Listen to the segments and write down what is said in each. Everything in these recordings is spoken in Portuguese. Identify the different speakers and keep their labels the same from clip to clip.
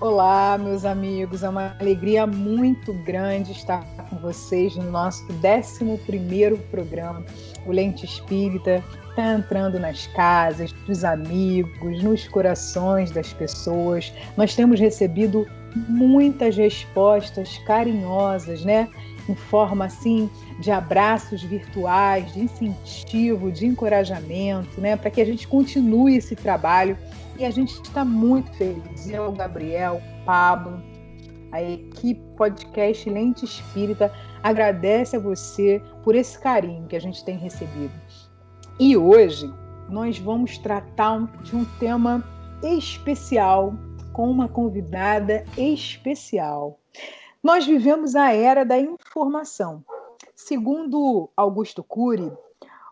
Speaker 1: Olá, meus amigos. É uma alegria muito grande estar com vocês no nosso 11 programa, o Lente Espírita. Está entrando nas casas dos amigos, nos corações das pessoas. Nós temos recebido muitas respostas carinhosas, né? Em forma assim de abraços virtuais, de incentivo, de encorajamento, né? Para que a gente continue esse trabalho e a gente está muito feliz. Eu, Gabriel, Pablo, a equipe podcast Lente Espírita agradece a você por esse carinho que a gente tem recebido. E hoje nós vamos tratar de um tema especial com uma convidada especial. Nós vivemos a era da informação. Segundo Augusto Cury,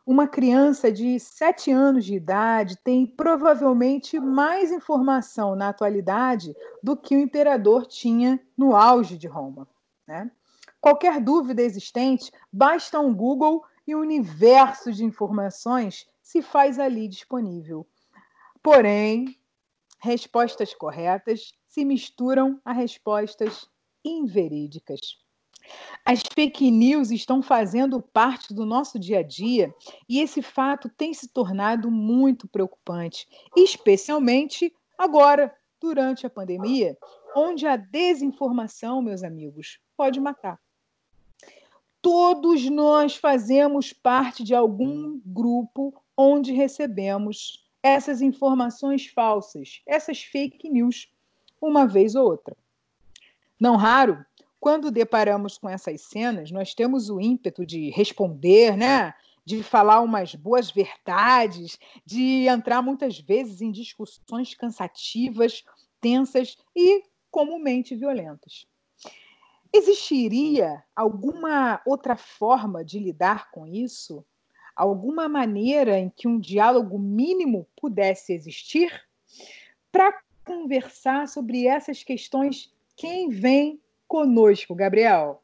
Speaker 1: uma criança de 7 anos de idade tem provavelmente mais informação na atualidade do que o imperador tinha no auge de Roma. Né? Qualquer dúvida existente, basta um Google e o universo de informações se faz ali disponível. Porém, respostas corretas se misturam a respostas inverídicas. As fake news estão fazendo parte do nosso dia a dia e esse fato tem se tornado muito preocupante, especialmente agora, durante a pandemia, onde a desinformação, meus amigos, pode matar. Todos nós fazemos parte de algum grupo onde recebemos essas informações falsas, essas fake news, uma vez ou outra. Não raro, quando deparamos com essas cenas, nós temos o ímpeto de responder, né? de falar umas boas verdades, de entrar muitas vezes em discussões cansativas, tensas e comumente violentas. Existiria alguma outra forma de lidar com isso? Alguma maneira em que um diálogo mínimo pudesse existir? Para conversar sobre essas questões, quem vem conosco, Gabriel?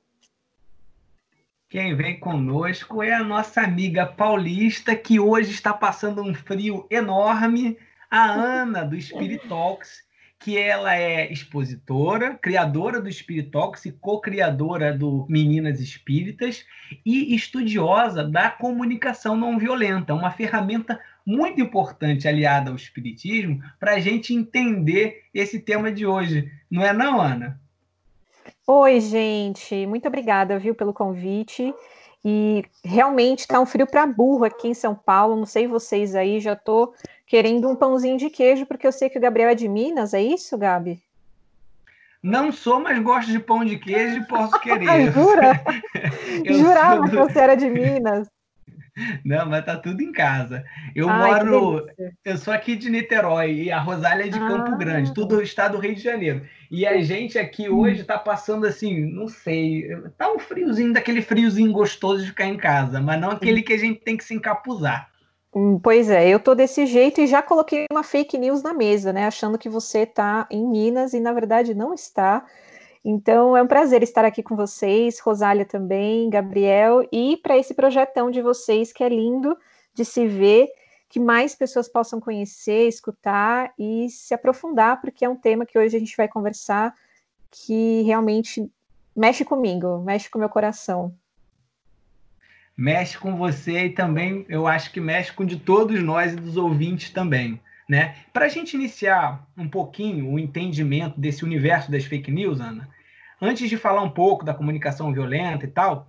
Speaker 2: Quem vem conosco é a nossa amiga paulista, que hoje está passando um frio enorme, a Ana, do Spirit Talks, que ela é expositora, criadora do Spirit Talks e co-criadora do Meninas Espíritas e estudiosa da comunicação não violenta, uma ferramenta muito importante aliada ao espiritismo para a gente entender esse tema de hoje. Não é não, Ana?
Speaker 3: Oi, gente, muito obrigada, viu, pelo convite. E realmente tá um frio para burro aqui em São Paulo. Não sei vocês aí, já tô querendo um pãozinho de queijo, porque eu sei que o Gabriel é de Minas, é isso, Gabi?
Speaker 2: Não sou, mas gosto de pão de queijo e posso querer.
Speaker 3: Jura? Jurava do... que você era de Minas.
Speaker 2: Não, mas tá tudo em casa. Eu Ai, moro. Eu sou aqui de Niterói e a Rosália é de ah. Campo Grande, tudo o estado do Rio de Janeiro. E a gente aqui hoje tá passando assim, não sei, tá um friozinho, daquele friozinho gostoso de ficar em casa, mas não aquele que a gente tem que se encapuzar.
Speaker 3: Hum, pois é, eu tô desse jeito e já coloquei uma fake news na mesa, né? Achando que você tá em Minas e na verdade não está. Então é um prazer estar aqui com vocês, Rosália também, Gabriel, e para esse projetão de vocês que é lindo de se ver, que mais pessoas possam conhecer, escutar e se aprofundar, porque é um tema que hoje a gente vai conversar que realmente mexe comigo, mexe com meu coração.
Speaker 2: Mexe com você e também eu acho que mexe com de todos nós e dos ouvintes também. Né? Para a gente iniciar um pouquinho o entendimento desse universo das fake news, Ana, antes de falar um pouco da comunicação violenta e tal,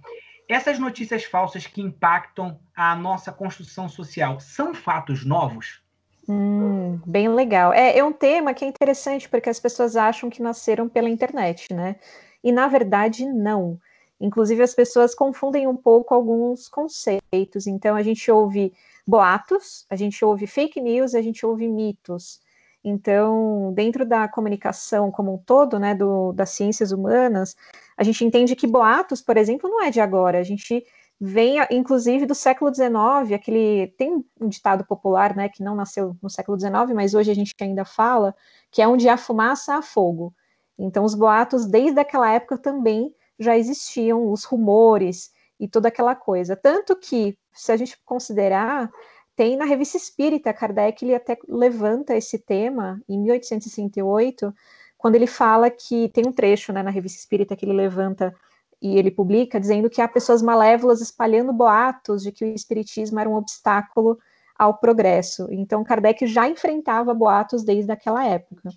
Speaker 2: essas notícias falsas que impactam a nossa construção social são fatos novos?
Speaker 3: Hum, bem legal. É, é um tema que é interessante porque as pessoas acham que nasceram pela internet, né? E na verdade não. Inclusive as pessoas confundem um pouco alguns conceitos. Então a gente ouve boatos, a gente ouve fake news, a gente ouve mitos. Então, dentro da comunicação como um todo, né, do, das ciências humanas, a gente entende que boatos, por exemplo, não é de agora. A gente vem, inclusive, do século XIX, aquele tem um ditado popular, né, que não nasceu no século XIX, mas hoje a gente ainda fala, que é onde há fumaça há fogo. Então, os boatos, desde aquela época também já existiam, os rumores e toda aquela coisa. Tanto que, se a gente considerar, tem na Revista Espírita, Kardec ele até levanta esse tema em 1868, quando ele fala que tem um trecho né, na revista espírita que ele levanta e ele publica dizendo que há pessoas malévolas espalhando boatos de que o espiritismo era um obstáculo ao progresso. Então, Kardec já enfrentava boatos desde aquela época.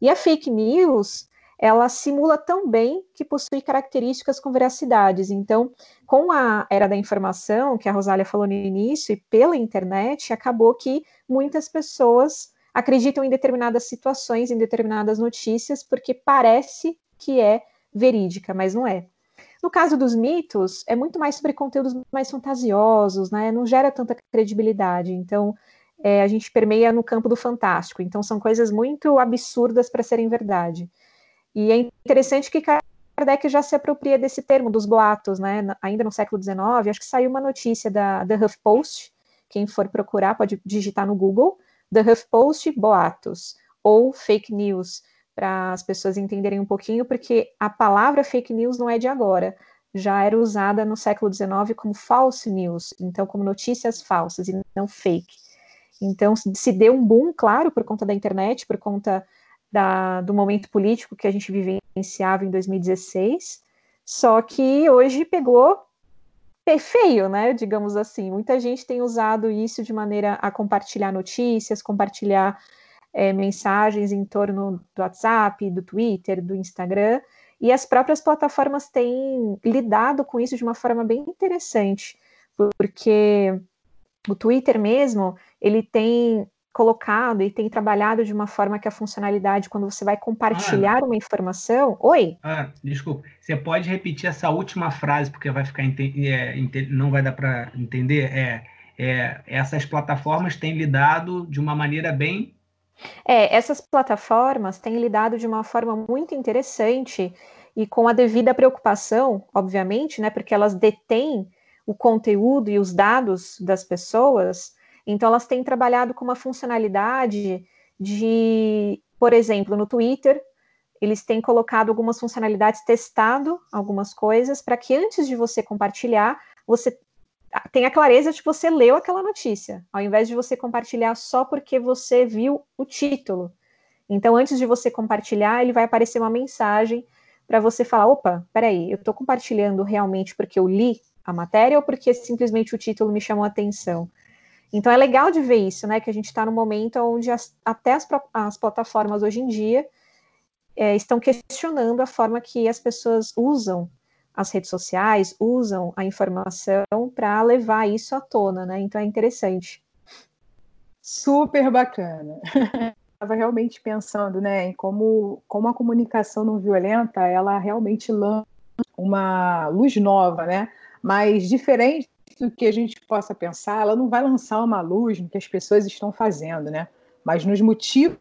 Speaker 3: E a fake news, ela simula tão bem que possui características com veracidades. Então, com a era da informação, que a Rosália falou no início, e pela internet, acabou que muitas pessoas acreditam em determinadas situações, em determinadas notícias, porque parece que é verídica, mas não é. No caso dos mitos, é muito mais sobre conteúdos mais fantasiosos, né? Não gera tanta credibilidade. Então, é, a gente permeia no campo do fantástico. Então, são coisas muito absurdas para serem verdade. E é interessante que Kardec já se apropria desse termo dos boatos, né? Ainda no século XIX, acho que saiu uma notícia da The HuffPost. Quem for procurar pode digitar no Google The HuffPost boatos ou fake news para as pessoas entenderem um pouquinho, porque a palavra fake news não é de agora, já era usada no século XIX como false news, então como notícias falsas e não fake. Então se deu um boom, claro, por conta da internet, por conta da, do momento político que a gente vivenciava em 2016, só que hoje pegou feio, né? Digamos assim. Muita gente tem usado isso de maneira a compartilhar notícias, compartilhar é, mensagens em torno do WhatsApp, do Twitter, do Instagram, e as próprias plataformas têm lidado com isso de uma forma bem interessante, porque o Twitter mesmo, ele tem colocado e tem trabalhado de uma forma que a funcionalidade, quando você vai compartilhar ah, uma informação. Oi?
Speaker 2: Ah, desculpa. Você pode repetir essa última frase, porque vai ficar é, não vai dar para entender. É, é, essas plataformas têm lidado de uma maneira bem
Speaker 3: é, essas plataformas têm lidado de uma forma muito interessante e com a devida preocupação, obviamente, né, porque elas detêm o conteúdo e os dados das pessoas, então elas têm trabalhado com uma funcionalidade de, por exemplo, no Twitter, eles têm colocado algumas funcionalidades, testado algumas coisas, para que antes de você compartilhar, você tenha clareza de que você leu aquela notícia, ao invés de você compartilhar só porque você viu o título. Então, antes de você compartilhar, ele vai aparecer uma mensagem para você falar: opa, peraí, eu estou compartilhando realmente porque eu li a matéria ou porque simplesmente o título me chamou a atenção? Então, é legal de ver isso, né? Que a gente está num momento onde as, até as, as, plataformas hoje em dia é, estão questionando a forma que as pessoas usam as redes sociais usam a informação para levar isso à tona, né? Então é interessante.
Speaker 1: Super bacana. Estava realmente pensando, né, em como, como a comunicação não violenta, ela realmente lança uma luz nova, né? Mas diferente do que a gente possa pensar, ela não vai lançar uma luz no que as pessoas estão fazendo, né? Mas nos motivos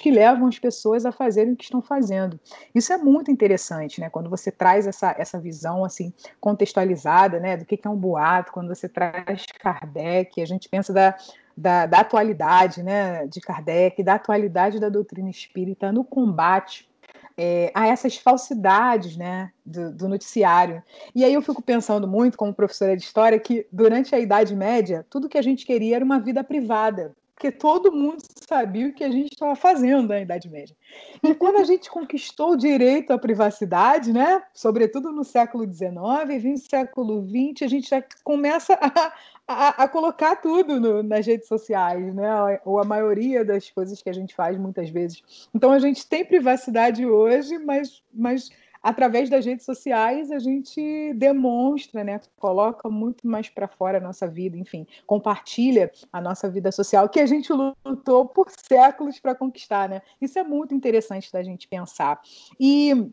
Speaker 1: que levam as pessoas a fazerem o que estão fazendo. Isso é muito interessante, né? Quando você traz essa, essa visão assim contextualizada, né, do que é um boato, quando você traz Kardec, a gente pensa da, da, da atualidade, né, de Kardec, da atualidade da doutrina espírita no combate é, a essas falsidades né, do, do, noticiário. E aí eu fico pensando muito, como professora de história, que durante a Idade Média, tudo que a gente queria era uma vida privada porque todo mundo sabia o que a gente estava fazendo na Idade Média. E quando a gente conquistou o direito à privacidade, né, sobretudo no século XIX e no século XX, a gente já começa a, a, colocar tudo no, nas redes sociais, né, ou a maioria das coisas que a gente faz muitas vezes. Então a gente tem privacidade hoje, mas, mas através das redes sociais a gente demonstra, né, coloca muito mais para fora a nossa vida, enfim, compartilha a nossa vida social que a gente lutou por séculos para conquistar, né? Isso é muito interessante da gente pensar. E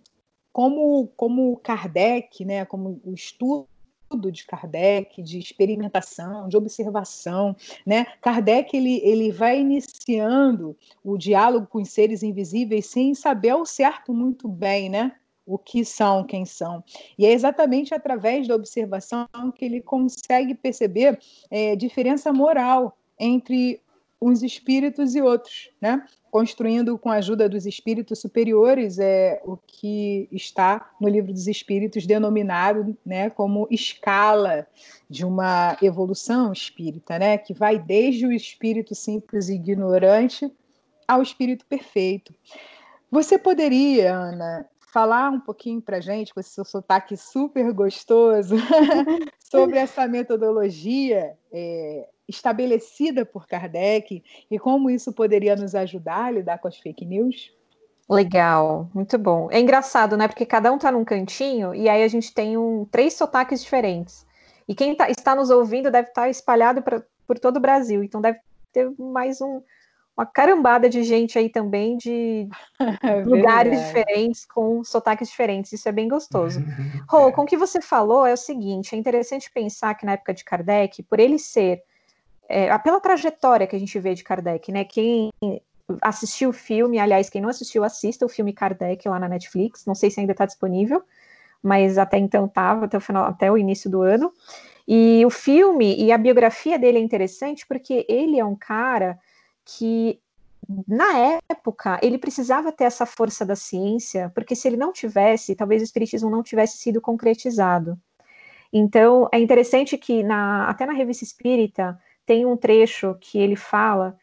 Speaker 1: como como Kardec, né, como o estudo de Kardec, de experimentação, de observação, né? Kardec ele, ele vai iniciando o diálogo com os seres invisíveis sem saber ao certo muito bem, né? o que são, quem são. E é exatamente através da observação que ele consegue perceber é, diferença moral entre uns espíritos e outros, né? Construindo com a ajuda dos espíritos superiores é o que está no livro dos espíritos denominado, né, como escala de uma evolução espírita, né, que vai desde o espírito simples e ignorante ao espírito perfeito. Você poderia, Ana, falar um pouquinho para gente, com esse seu sotaque super gostoso, sobre essa metodologia é, estabelecida por Kardec e como isso poderia nos ajudar a lidar com as fake news?
Speaker 3: Legal, muito bom. É engraçado, né? Porque cada um está num cantinho e aí a gente tem um, três sotaques diferentes. E quem tá, está nos ouvindo deve estar tá espalhado pra, por todo o Brasil. Então deve ter mais um, uma carambada de gente aí também de é lugares diferentes, com sotaques diferentes. Isso é bem gostoso. Rô, com o que você falou é o seguinte: é interessante pensar que na época de Kardec, por ele ser. É, pela trajetória que a gente vê de Kardec, né? Quem assistiu o filme, aliás, quem não assistiu, assista o filme Kardec lá na Netflix. Não sei se ainda está disponível, mas até então estava, até o final, até o início do ano. E o filme e a biografia dele é interessante porque ele é um cara que na época ele precisava ter essa força da ciência, porque se ele não tivesse, talvez o espiritismo não tivesse sido concretizado. Então é interessante que na, até na revista Espírita tem um trecho que ele fala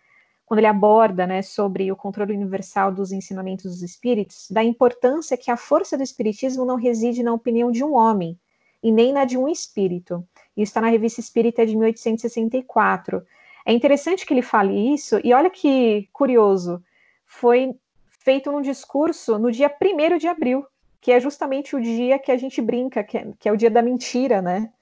Speaker 3: quando ele aborda né, sobre o controle universal dos ensinamentos dos espíritos, da importância que a força do espiritismo não reside na opinião de um homem, e nem na de um espírito. Isso está na Revista Espírita de 1864. É interessante que ele fale isso, e olha que curioso, foi feito num discurso no dia 1 de abril, que é justamente o dia que a gente brinca, que é, que é o dia da mentira, né?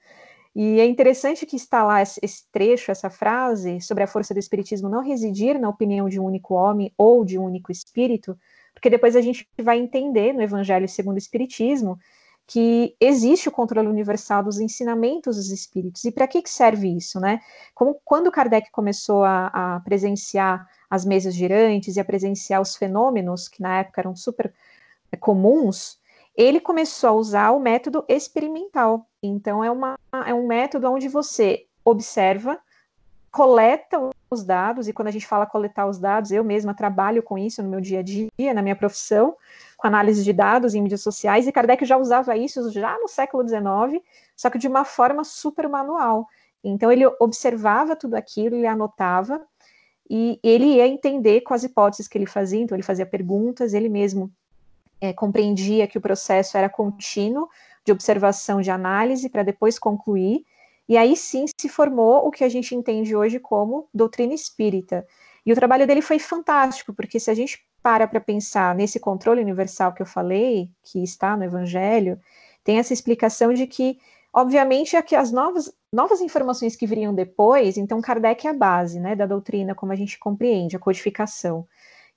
Speaker 3: E é interessante que está lá esse trecho, essa frase sobre a força do espiritismo não residir na opinião de um único homem ou de um único espírito, porque depois a gente vai entender no Evangelho segundo o Espiritismo que existe o controle universal dos ensinamentos dos espíritos. E para que, que serve isso, né? Como quando Kardec começou a, a presenciar as mesas girantes e a presenciar os fenômenos que na época eram super é, comuns, ele começou a usar o método experimental. Então, é, uma, é um método onde você observa, coleta os dados, e quando a gente fala coletar os dados, eu mesma trabalho com isso no meu dia a dia, na minha profissão, com análise de dados em mídias sociais, e Kardec já usava isso já no século XIX, só que de uma forma super manual. Então, ele observava tudo aquilo, ele anotava, e ele ia entender com as hipóteses que ele fazia, então ele fazia perguntas, ele mesmo é, compreendia que o processo era contínuo de observação, de análise, para depois concluir, e aí sim se formou o que a gente entende hoje como doutrina espírita. E o trabalho dele foi fantástico, porque se a gente para para pensar nesse controle universal que eu falei, que está no Evangelho, tem essa explicação de que, obviamente, é que as novas, novas informações que viriam depois, então Kardec é a base né, da doutrina, como a gente compreende, a codificação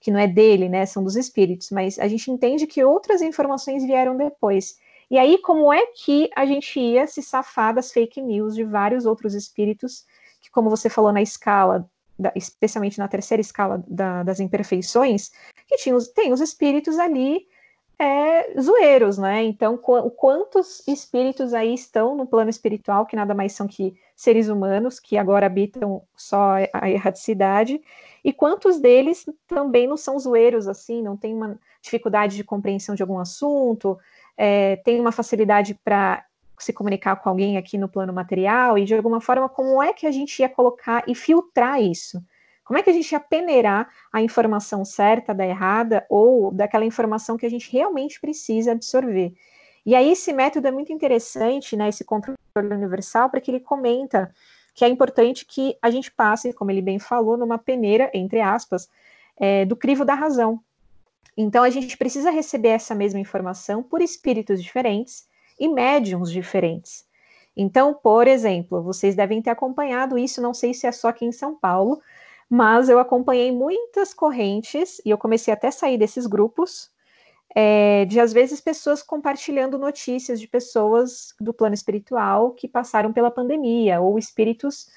Speaker 3: que não é dele, né, são dos espíritos, mas a gente entende que outras informações vieram depois. E aí, como é que a gente ia se safar das fake news de vários outros espíritos, que, como você falou na escala, da, especialmente na terceira escala da, das imperfeições, que tinha os, tem os espíritos ali é, zoeiros, né? Então, qu quantos espíritos aí estão no plano espiritual, que nada mais são que seres humanos, que agora habitam só a erraticidade, e quantos deles também não são zoeiros, assim, não tem uma dificuldade de compreensão de algum assunto, é, tem uma facilidade para se comunicar com alguém aqui no plano material, e de alguma forma, como é que a gente ia colocar e filtrar isso? Como é que a gente ia peneirar a informação certa da errada ou daquela informação que a gente realmente precisa absorver? E aí esse método é muito interessante, né, esse controle universal, porque ele comenta que é importante que a gente passe, como ele bem falou, numa peneira, entre aspas, é, do crivo da razão. Então, a gente precisa receber essa mesma informação por espíritos diferentes e médiums diferentes. Então, por exemplo, vocês devem ter acompanhado isso, não sei se é só aqui em São Paulo, mas eu acompanhei muitas correntes e eu comecei até a sair desses grupos é, de às vezes pessoas compartilhando notícias de pessoas do plano espiritual que passaram pela pandemia, ou espíritos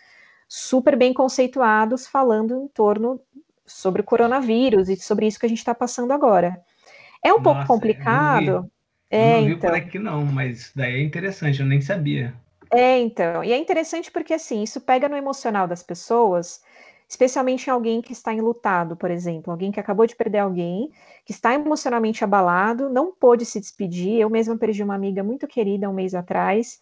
Speaker 3: super bem conceituados falando em torno sobre o coronavírus e sobre isso que a gente está passando agora. É um Nossa, pouco complicado.
Speaker 2: Eu não vi, é, eu não vi então. por aqui não, mas daí é interessante, eu nem sabia.
Speaker 3: É, então, e é interessante porque assim, isso pega no emocional das pessoas especialmente em alguém que está enlutado, por exemplo, alguém que acabou de perder alguém, que está emocionalmente abalado, não pôde se despedir. Eu mesma perdi uma amiga muito querida um mês atrás,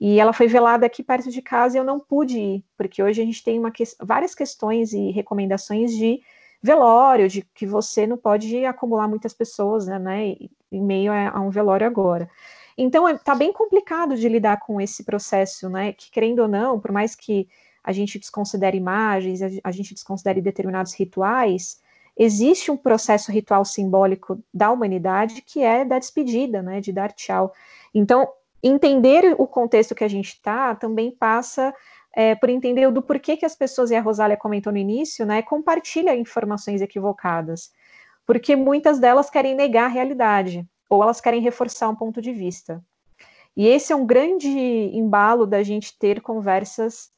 Speaker 3: e ela foi velada aqui perto de casa e eu não pude ir, porque hoje a gente tem que... várias questões e recomendações de velório, de que você não pode acumular muitas pessoas, né, né em meio a, a um velório agora. Então, está é, bem complicado de lidar com esse processo, né, que, querendo ou não, por mais que a gente desconsidere imagens, a, gente desconsidere determinados rituais, existe um processo ritual simbólico da humanidade que é da despedida, né, de dar tchau. Então, entender o contexto que a gente está também passa é, por entender do porquê que as pessoas, e a Rosália comentou no início, né, compartilham informações equivocadas, porque muitas delas querem negar a realidade, ou elas querem reforçar um ponto de vista. E esse é um grande embalo da gente ter conversas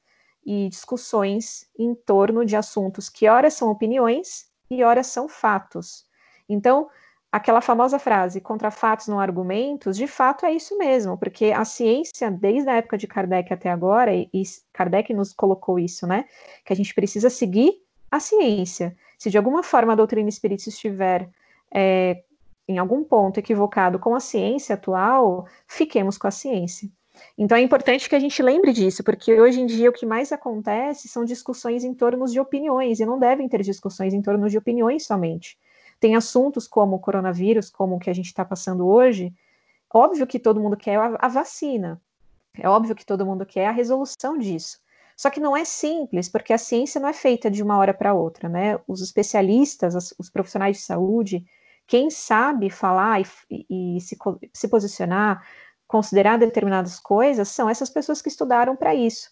Speaker 3: e discussões em torno de assuntos que, ora, são opiniões e ora, são fatos. Então, aquela famosa frase, contra fatos não argumentos, de fato é isso mesmo, porque a ciência, desde a época de Kardec até agora, e Kardec nos colocou isso, né, que a gente precisa seguir a ciência. Se de alguma forma a doutrina espírita estiver é, em algum ponto equivocado com a ciência atual, fiquemos com a ciência. Então é importante que a gente lembre disso, porque hoje em dia o que mais acontece são discussões em torno de opiniões, e não devem ter discussões em torno de opiniões somente. Tem assuntos como o coronavírus, como o que a gente está passando hoje. Óbvio que todo mundo quer a, a vacina. É óbvio que todo mundo quer a resolução disso. Só que não é simples, porque a ciência não é feita de uma hora para outra, né? Os especialistas, os profissionais de saúde, quem sabe falar e, e se, se, posicionar, considerar determinadas coisas, são essas pessoas que estudaram para isso.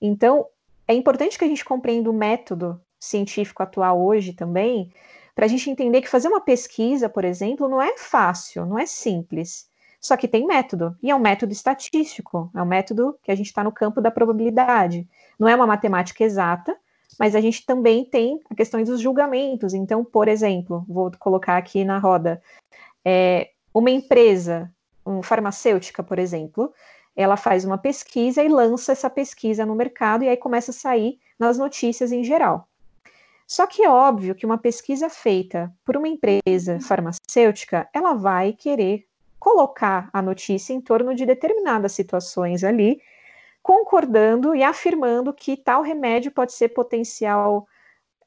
Speaker 3: Então, é importante que a gente compreenda o método científico atual hoje também, para a gente entender que fazer uma pesquisa, por exemplo, não é fácil, não é simples. Só que tem método, e é um método estatístico, é um método que a gente está no campo da probabilidade. Não é uma matemática exata, mas a gente também tem a questão dos julgamentos. Então, por exemplo, vou colocar aqui na roda, é, uma empresa, uma farmacêutica, por exemplo, ela faz uma pesquisa e lança essa pesquisa no mercado, e aí começa a sair nas notícias em geral. Só que é óbvio que uma pesquisa feita por uma empresa farmacêutica, ela vai querer colocar a notícia em torno de determinadas situações ali, concordando e afirmando que tal remédio pode ser potencial,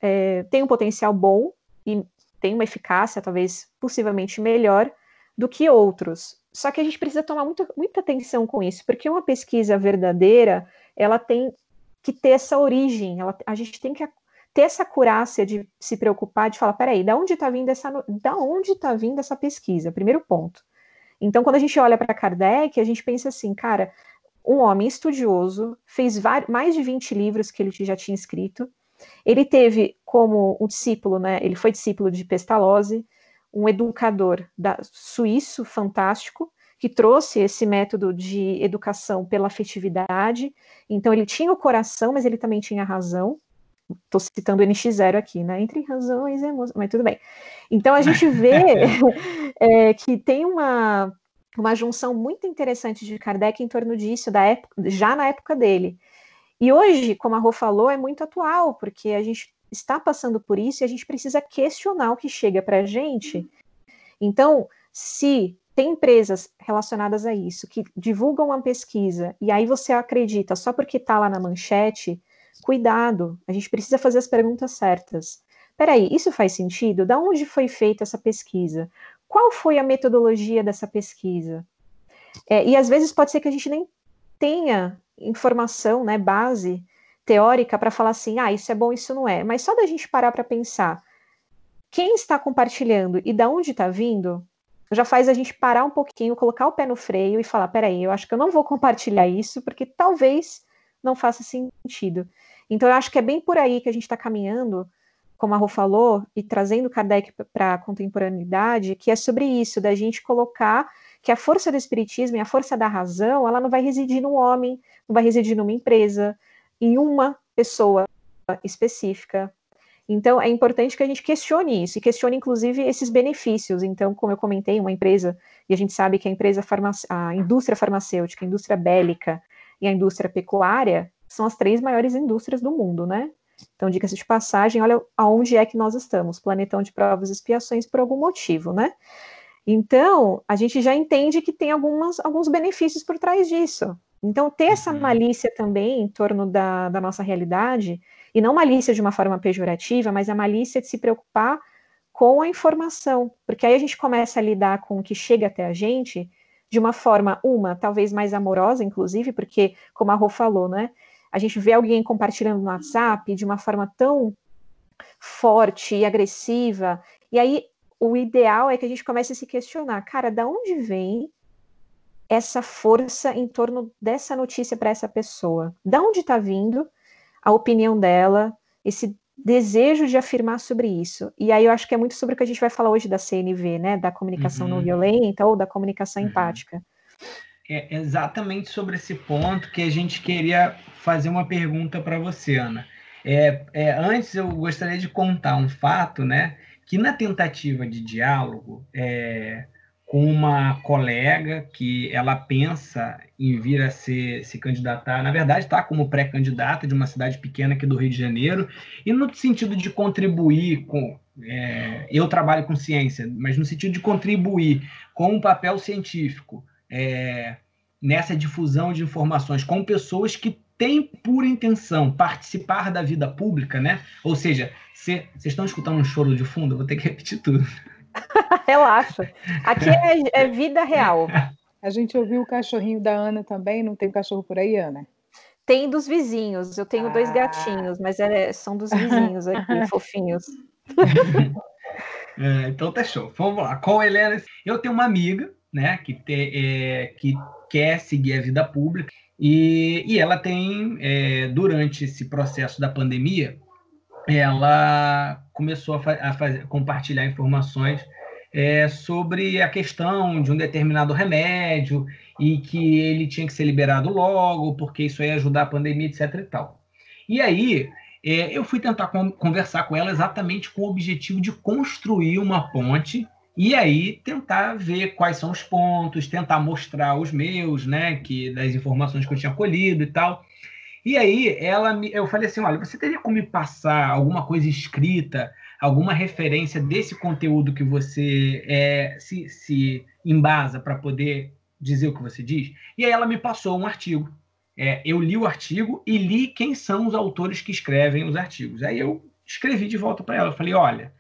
Speaker 3: é, tem um potencial bom e tem uma eficácia, talvez possivelmente melhor do que outros. Só que a gente precisa tomar muita, muita atenção com isso, porque uma pesquisa verdadeira, ela tem que ter essa origem, ela, a gente tem que ter essa curácia de se preocupar, de falar, peraí, da onde está vindo essa, da onde está vindo essa pesquisa? Primeiro ponto. Então, quando a gente olha para Kardec, a gente pensa assim, cara, um homem estudioso, fez mais de 20 livros que ele já tinha escrito. Ele teve como um discípulo, né? Ele foi discípulo de Pestalozzi, um educador da, suíço fantástico, que trouxe esse método de educação pela afetividade. Então, ele tinha o coração, mas ele também tinha a razão. Estou citando o NX0 aqui, né? Entre razões e emoções, mas tudo bem. Então a gente vê é, que tem uma, uma junção muito interessante de Kardec em torno disso, da época, já na época dele. E hoje, como a Rô falou, é muito atual, porque a gente está passando por isso e a gente precisa questionar o que chega para a gente. Então, se tem empresas relacionadas a isso que divulgam uma pesquisa e aí você acredita só porque está lá na manchete, cuidado, a gente precisa fazer as perguntas certas. Peraí, isso faz sentido? Da onde foi feita essa pesquisa? Qual foi a metodologia dessa pesquisa? É, e às vezes pode ser que a gente nem tenha informação, né, base teórica para falar assim, ah, isso é bom, isso não é. Mas só da gente parar para pensar quem está compartilhando e da onde está vindo, já faz a gente parar um pouquinho, colocar o pé no freio e falar, peraí, eu acho que eu não vou compartilhar isso, porque talvez não faça sentido. Então, eu acho que é bem por aí que a gente está caminhando, como a Rô falou, e trazendo Kardec para a contemporaneidade, que é sobre isso, da gente colocar que a força do espiritismo e a força da razão, ela não vai residir no homem, não vai residir numa empresa, em uma pessoa específica. Então, é importante que a gente questione isso, e questione, inclusive, esses benefícios. Então, como eu comentei, uma empresa, e a gente sabe que a empresa, a indústria farmacêutica, a indústria bélica, e a indústria pecuária são as três maiores indústrias do mundo, né? Então, diga-se de passagem, olha aonde é que nós estamos, planetão de provas e expiações por algum motivo, né? Então, a gente já entende que tem algumas, alguns benefícios por trás disso. Então, ter essa uhum. malícia também em torno da, da nossa realidade E não malícia de uma forma pejorativa, mas a malícia de se preocupar com a informação, porque aí a gente começa a lidar com o que chega até a gente de uma forma, uma, talvez mais amorosa, inclusive, porque, como a Rô falou, né? A gente vê alguém compartilhando no WhatsApp de uma forma tão forte e agressiva, e aí o ideal é que a gente comece a se questionar, cara, da onde vem essa força em torno dessa notícia para essa pessoa? Da onde está vindo a opinião dela, esse desejo de afirmar sobre isso? E aí eu acho que é muito sobre o que a gente vai falar hoje da CNV, né? Da comunicação uhum. não violenta ou da comunicação uhum. empática.
Speaker 2: É exatamente sobre esse ponto que a gente queria fazer uma pergunta para você, Ana. É, é, antes eu gostaria de contar um fato, né? Que na tentativa de diálogo, é, com uma colega que ela pensa em vir a ser, se candidatar, na verdade está como pré-candidata de uma cidade pequena aqui do Rio de Janeiro, e no sentido de contribuir com. É, eu trabalho com ciência, mas no sentido de contribuir com um papel científico é, nessa difusão de informações com pessoas que têm por intenção participar da vida pública, né? Ou seja, vocês estão escutando um choro de fundo? Eu vou ter que repetir tudo.
Speaker 3: Relaxa. Aqui é, é, vida real.
Speaker 1: A gente ouviu o cachorrinho da Ana também. Não tem cachorro por aí, Ana?
Speaker 3: Tem dos vizinhos. Eu tenho ah. dois gatinhos, mas é, são dos vizinhos aqui, fofinhos.
Speaker 2: É, então tá show. Vamos lá. Com a Helena, eu tenho uma amiga, né, que, te, é, que quer seguir a vida pública e, e ela tem, é, durante esse processo da pandemia, ela começou a, fa a fazer, compartilhar informações é, sobre a questão de um determinado remédio e que ele tinha que ser liberado logo, porque isso ia ajudar a pandemia, etc. e tal. E aí, é, eu fui tentar conversar com ela exatamente com o objetivo de construir uma ponte e aí tentar ver quais são os pontos, tentar mostrar os meus, né, que das informações que eu tinha colhido e tal. E aí ela me, eu falei assim, olha, você teria como me passar alguma coisa escrita, alguma referência desse conteúdo que você é, se, se embasa para poder dizer o que você diz? E aí ela me passou um artigo. É, eu li o artigo e li quem são os autores que escrevem os artigos. Aí eu escrevi de volta para ela. Eu falei, olha,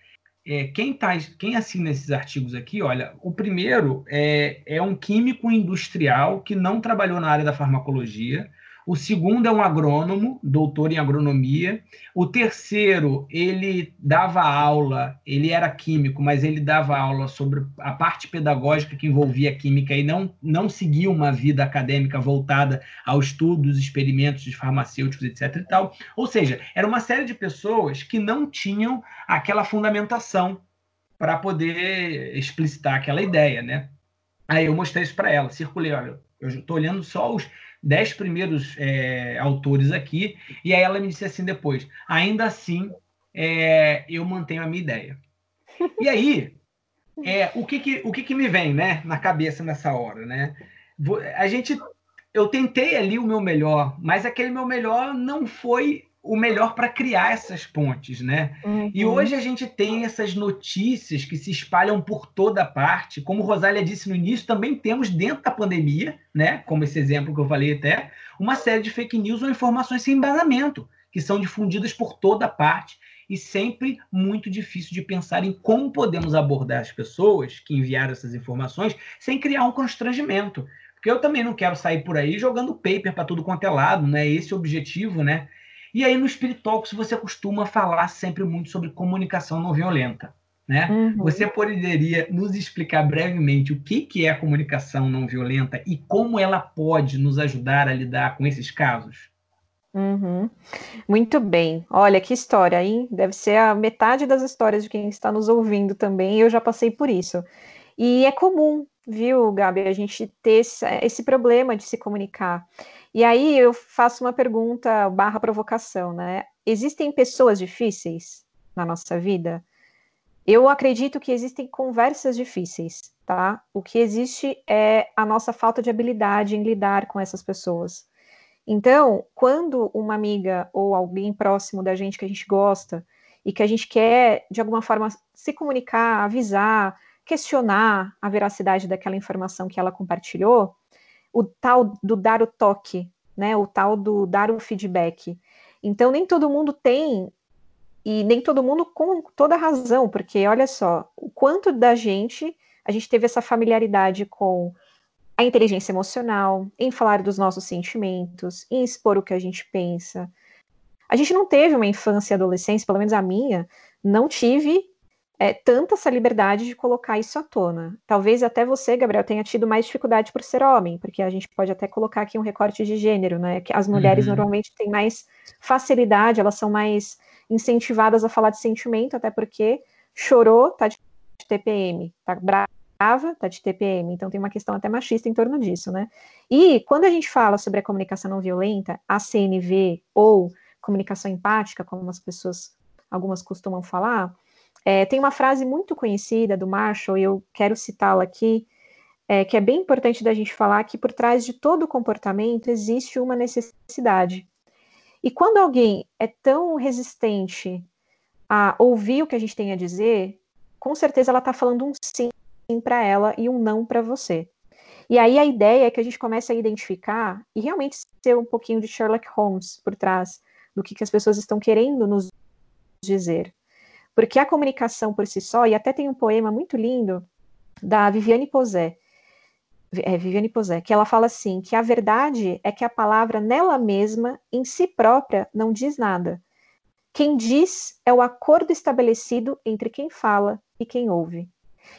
Speaker 2: é, quem, tá, quem assina esses artigos aqui, olha, o primeiro é, é um químico industrial que não trabalhou na área da farmacologia, o segundo é um agrônomo, doutor em agronomia. O terceiro, ele dava aula, ele era químico, mas ele dava aula sobre a parte pedagógica que envolvia a química e não, não seguia uma vida acadêmica voltada ao estudo dos experimentos de farmacêuticos, etc. e tal. Ou seja, era uma série de pessoas que não tinham aquela fundamentação para poder explicitar aquela ideia, né? Aí eu mostrei isso para ela, circulei, olha, eu estou olhando só os dez primeiros é, autores aqui, e aí ela me disse assim depois: ainda assim, é, eu mantenho a minha ideia. E aí, é, o, que, que, o que, que me vem né, na cabeça nessa hora? Né? A gente. Eu tentei ali o meu melhor, mas aquele meu melhor não foi o melhor para criar essas pontes, né? Uhum. E hoje a gente tem essas notícias que se espalham por toda parte. Como Rosália disse no início, também temos dentro da pandemia, né? Como esse exemplo que eu falei até, uma série de fake news ou informações sem embasamento, que são difundidas por toda parte e sempre muito difícil de pensar em como podemos abordar as pessoas que enviaram essas informações sem criar um constrangimento. Porque eu também não quero sair por aí jogando paper para tudo quanto é lado, né? Esse é o objetivo, né? E aí no Spirit Talks você costuma falar sempre muito sobre comunicação não violenta. Né? Uhum. Você poderia nos explicar brevemente o que, que é a comunicação não violenta e como ela pode nos ajudar a lidar com esses casos?
Speaker 3: Uhum. Muito bem. Olha que história, hein? Deve ser a metade das histórias de quem está nos ouvindo também. Eu já passei por isso. E é comum, viu, Gabi, a gente ter esse, esse problema de se comunicar. E aí eu faço uma pergunta barra provocação, né? Existem pessoas difíceis na nossa vida? Eu acredito que existem conversas difíceis, tá? O que existe é a nossa falta de habilidade em lidar com essas pessoas. Então, quando uma amiga ou alguém próximo da gente que a gente gosta e que a gente quer, de alguma forma, se comunicar, avisar, questionar a veracidade daquela informação que ela compartilhou, o tal do dar o toque, né? O tal do dar o feedback. Então, nem todo mundo tem, e nem todo mundo com toda razão, porque olha só, o quanto da gente, a gente teve essa familiaridade com a inteligência emocional, em falar dos nossos sentimentos, em expor o que a gente pensa. A gente não teve uma infância e adolescência, pelo menos a minha, não tive é, tanta essa liberdade de colocar isso à tona. Talvez até você, Gabriel, tenha tido mais dificuldade por ser homem, porque a gente pode até colocar aqui um recorte de gênero, né? Que as mulheres uhum. normalmente têm mais facilidade, elas são mais incentivadas a falar de sentimento, até porque chorou, tá de TPM, tá brava, tá de TPM, então tem uma questão até machista em torno disso, né? E quando a gente fala sobre a comunicação não violenta, a CNV ou comunicação empática, como as pessoas, algumas costumam falar, é, tem uma frase muito conhecida do Marshall, e eu quero citá-la aqui, é, que é bem importante da gente falar que por trás de todo comportamento existe uma necessidade. E quando alguém é tão resistente a ouvir o que a gente tem a dizer, com certeza ela está falando um sim para ela e um não para você. E aí a ideia é que a gente comece a identificar e realmente ser um pouquinho de Sherlock Holmes por trás do que, que as pessoas estão querendo nos dizer. Porque a comunicação por si só, e até tem um poema muito lindo da Viviane Posé, é, Viviane Posé, que ela fala assim, que a verdade é que a palavra nela mesma, em si própria, não diz nada. Quem diz é o acordo estabelecido entre quem fala e quem ouve.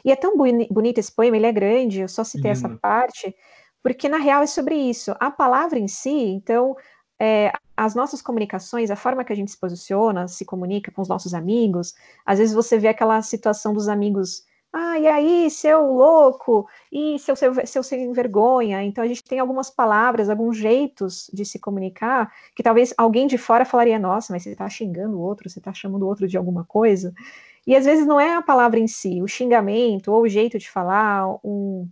Speaker 3: E é tão boni bonito esse poema, ele é grande, eu só citei essa parte, porque na real é sobre isso. A palavra em si, então, é, as nossas comunicações, a forma que a gente se posiciona, se comunica com os nossos amigos, às vezes você vê aquela situação dos amigos, ah, e aí, seu louco, e seu, seu, seu sem vergonha. Então a gente tem algumas palavras, alguns jeitos de se comunicar, que talvez alguém de fora falaria, nossa, mas você está xingando o outro, você está chamando o outro de alguma coisa. E às vezes não é a palavra em si, o xingamento, ou o jeito de falar, um,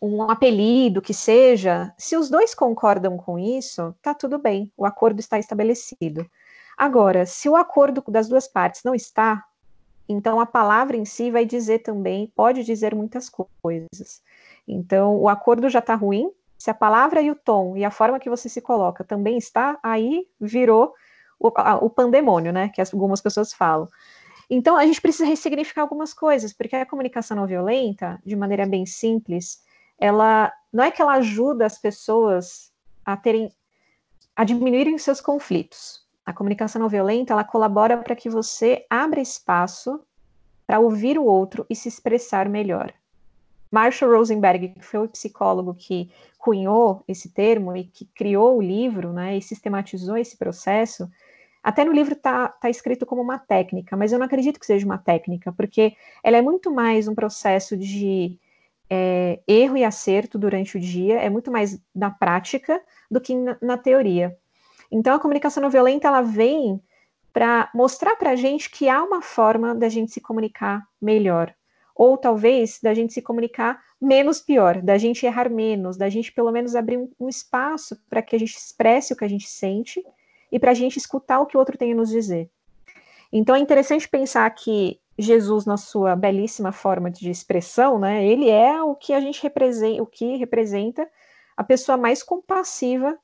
Speaker 3: um apelido que seja, se os dois concordam com isso, tá tudo bem, o acordo está estabelecido. Agora, se o acordo das duas partes não está, então a palavra em si vai dizer também, pode dizer muitas coisas. Então, o acordo já está ruim, se a palavra e o tom e a forma que você se coloca também está, aí virou o, o pandemônio, né? Que algumas pessoas falam. Então, a gente precisa ressignificar algumas coisas, porque a comunicação não violenta, de maneira bem simples, ela não é que ela ajuda as pessoas a terem a diminuírem seus conflitos. A comunicação não violenta, ela colabora para que você abra espaço para ouvir o outro e se expressar melhor. Marshall Rosenberg, que foi o psicólogo que cunhou esse termo e que criou o livro, né, e sistematizou esse processo, até no livro está tá escrito como uma técnica, mas eu não acredito que seja uma técnica, porque ela é muito mais um processo de é, erro e acerto durante o dia, é muito mais na prática do que na, na teoria. Então, a comunicação não violenta, ela vem para mostrar para a gente que há uma forma da gente se comunicar melhor, ou talvez da gente se comunicar menos pior, da gente errar menos, da gente pelo menos abrir um, um espaço para que a gente expresse o que a gente sente e para a gente escutar o que o outro tem a nos dizer. Então é interessante pensar que Jesus, na sua belíssima forma de expressão, né, ele é o que a gente representa, o que representa a pessoa mais compassiva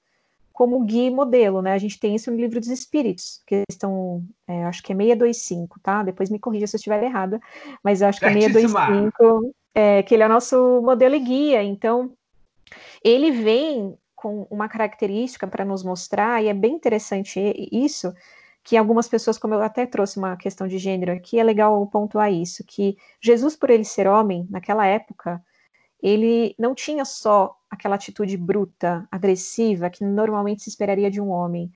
Speaker 3: como guia e modelo, né? A gente tem isso no livro dos Espíritos, que estão, é, acho que é 625, tá? Depois me corrija se eu estiver errada, mas acho que é 625, é, que ele é o nosso modelo e guia. Então, ele vem com uma característica para nos mostrar, e é bem interessante isso, que algumas pessoas, como eu até trouxe uma questão de gênero aqui, é legal pontuar isso, que Jesus, por ele ser homem, naquela época, ele não tinha só aquela atitude bruta, agressiva, que normalmente se esperaria de um homem.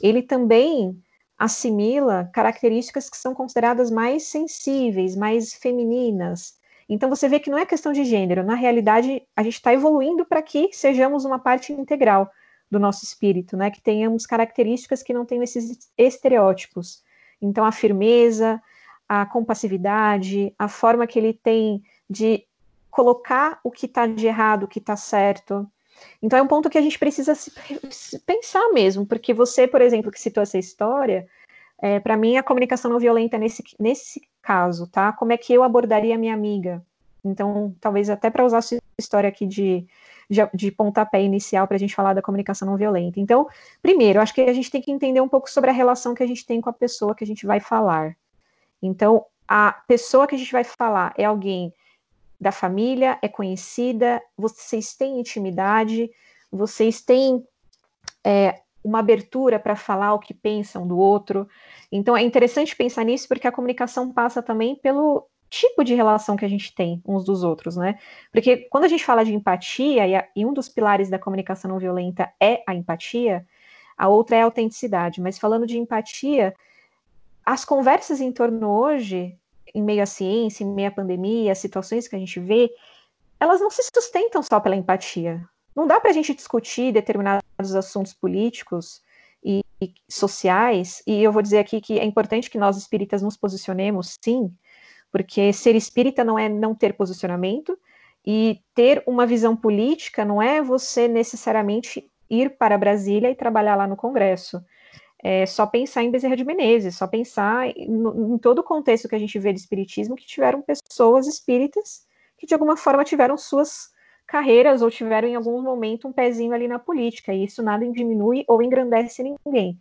Speaker 3: Ele também assimila características que são consideradas mais sensíveis, mais femininas. Então você vê que não é questão de gênero, na realidade a gente está evoluindo para que sejamos uma parte integral do nosso espírito, né? Que tenhamos características que não tenham esses estereótipos. Então, a firmeza, a compassividade, a forma que ele tem de colocar o que está de errado, o que está certo. Então, é um ponto que a gente precisa se, pensar mesmo, porque você, por exemplo, que citou essa história, é, para mim a comunicação não violenta nesse, nesse caso, tá? Como é que eu abordaria a minha amiga? Então, talvez até para usar sua história aqui de, de, de pontapé inicial para a gente falar da comunicação não violenta. Então, primeiro, acho que a gente tem que entender um pouco sobre a relação que a gente tem com a pessoa que a gente vai falar. Então, a pessoa que a gente vai falar é alguém da família, é conhecida, vocês têm intimidade, vocês têm é, uma abertura para falar o que pensam do outro. Então é interessante pensar nisso porque a comunicação passa também pelo tipo de relação que a gente tem uns dos outros, né? Porque quando a gente fala de empatia, e, a, e um dos pilares da comunicação não violenta é a empatia, a outra é a autenticidade. Mas falando de empatia, as conversas em torno hoje, em meio à ciência, em meio à pandemia, as situações que a gente vê, elas não se sustentam só pela empatia. Não dá para a gente discutir determinados assuntos políticos e, e, sociais, e eu vou dizer aqui que é importante que nós espíritas nos posicionemos, sim, porque ser espírita não é não ter posicionamento, e ter uma visão política não é você necessariamente ir para Brasília e trabalhar lá no Congresso. É só pensar em Bezerra de Menezes, só pensar em, em todo o contexto que a gente vê de espiritismo que tiveram pessoas espíritas que de alguma forma tiveram suas carreiras ou tiveram em algum momento um pezinho ali na política, e isso nada diminui ou engrandece ninguém.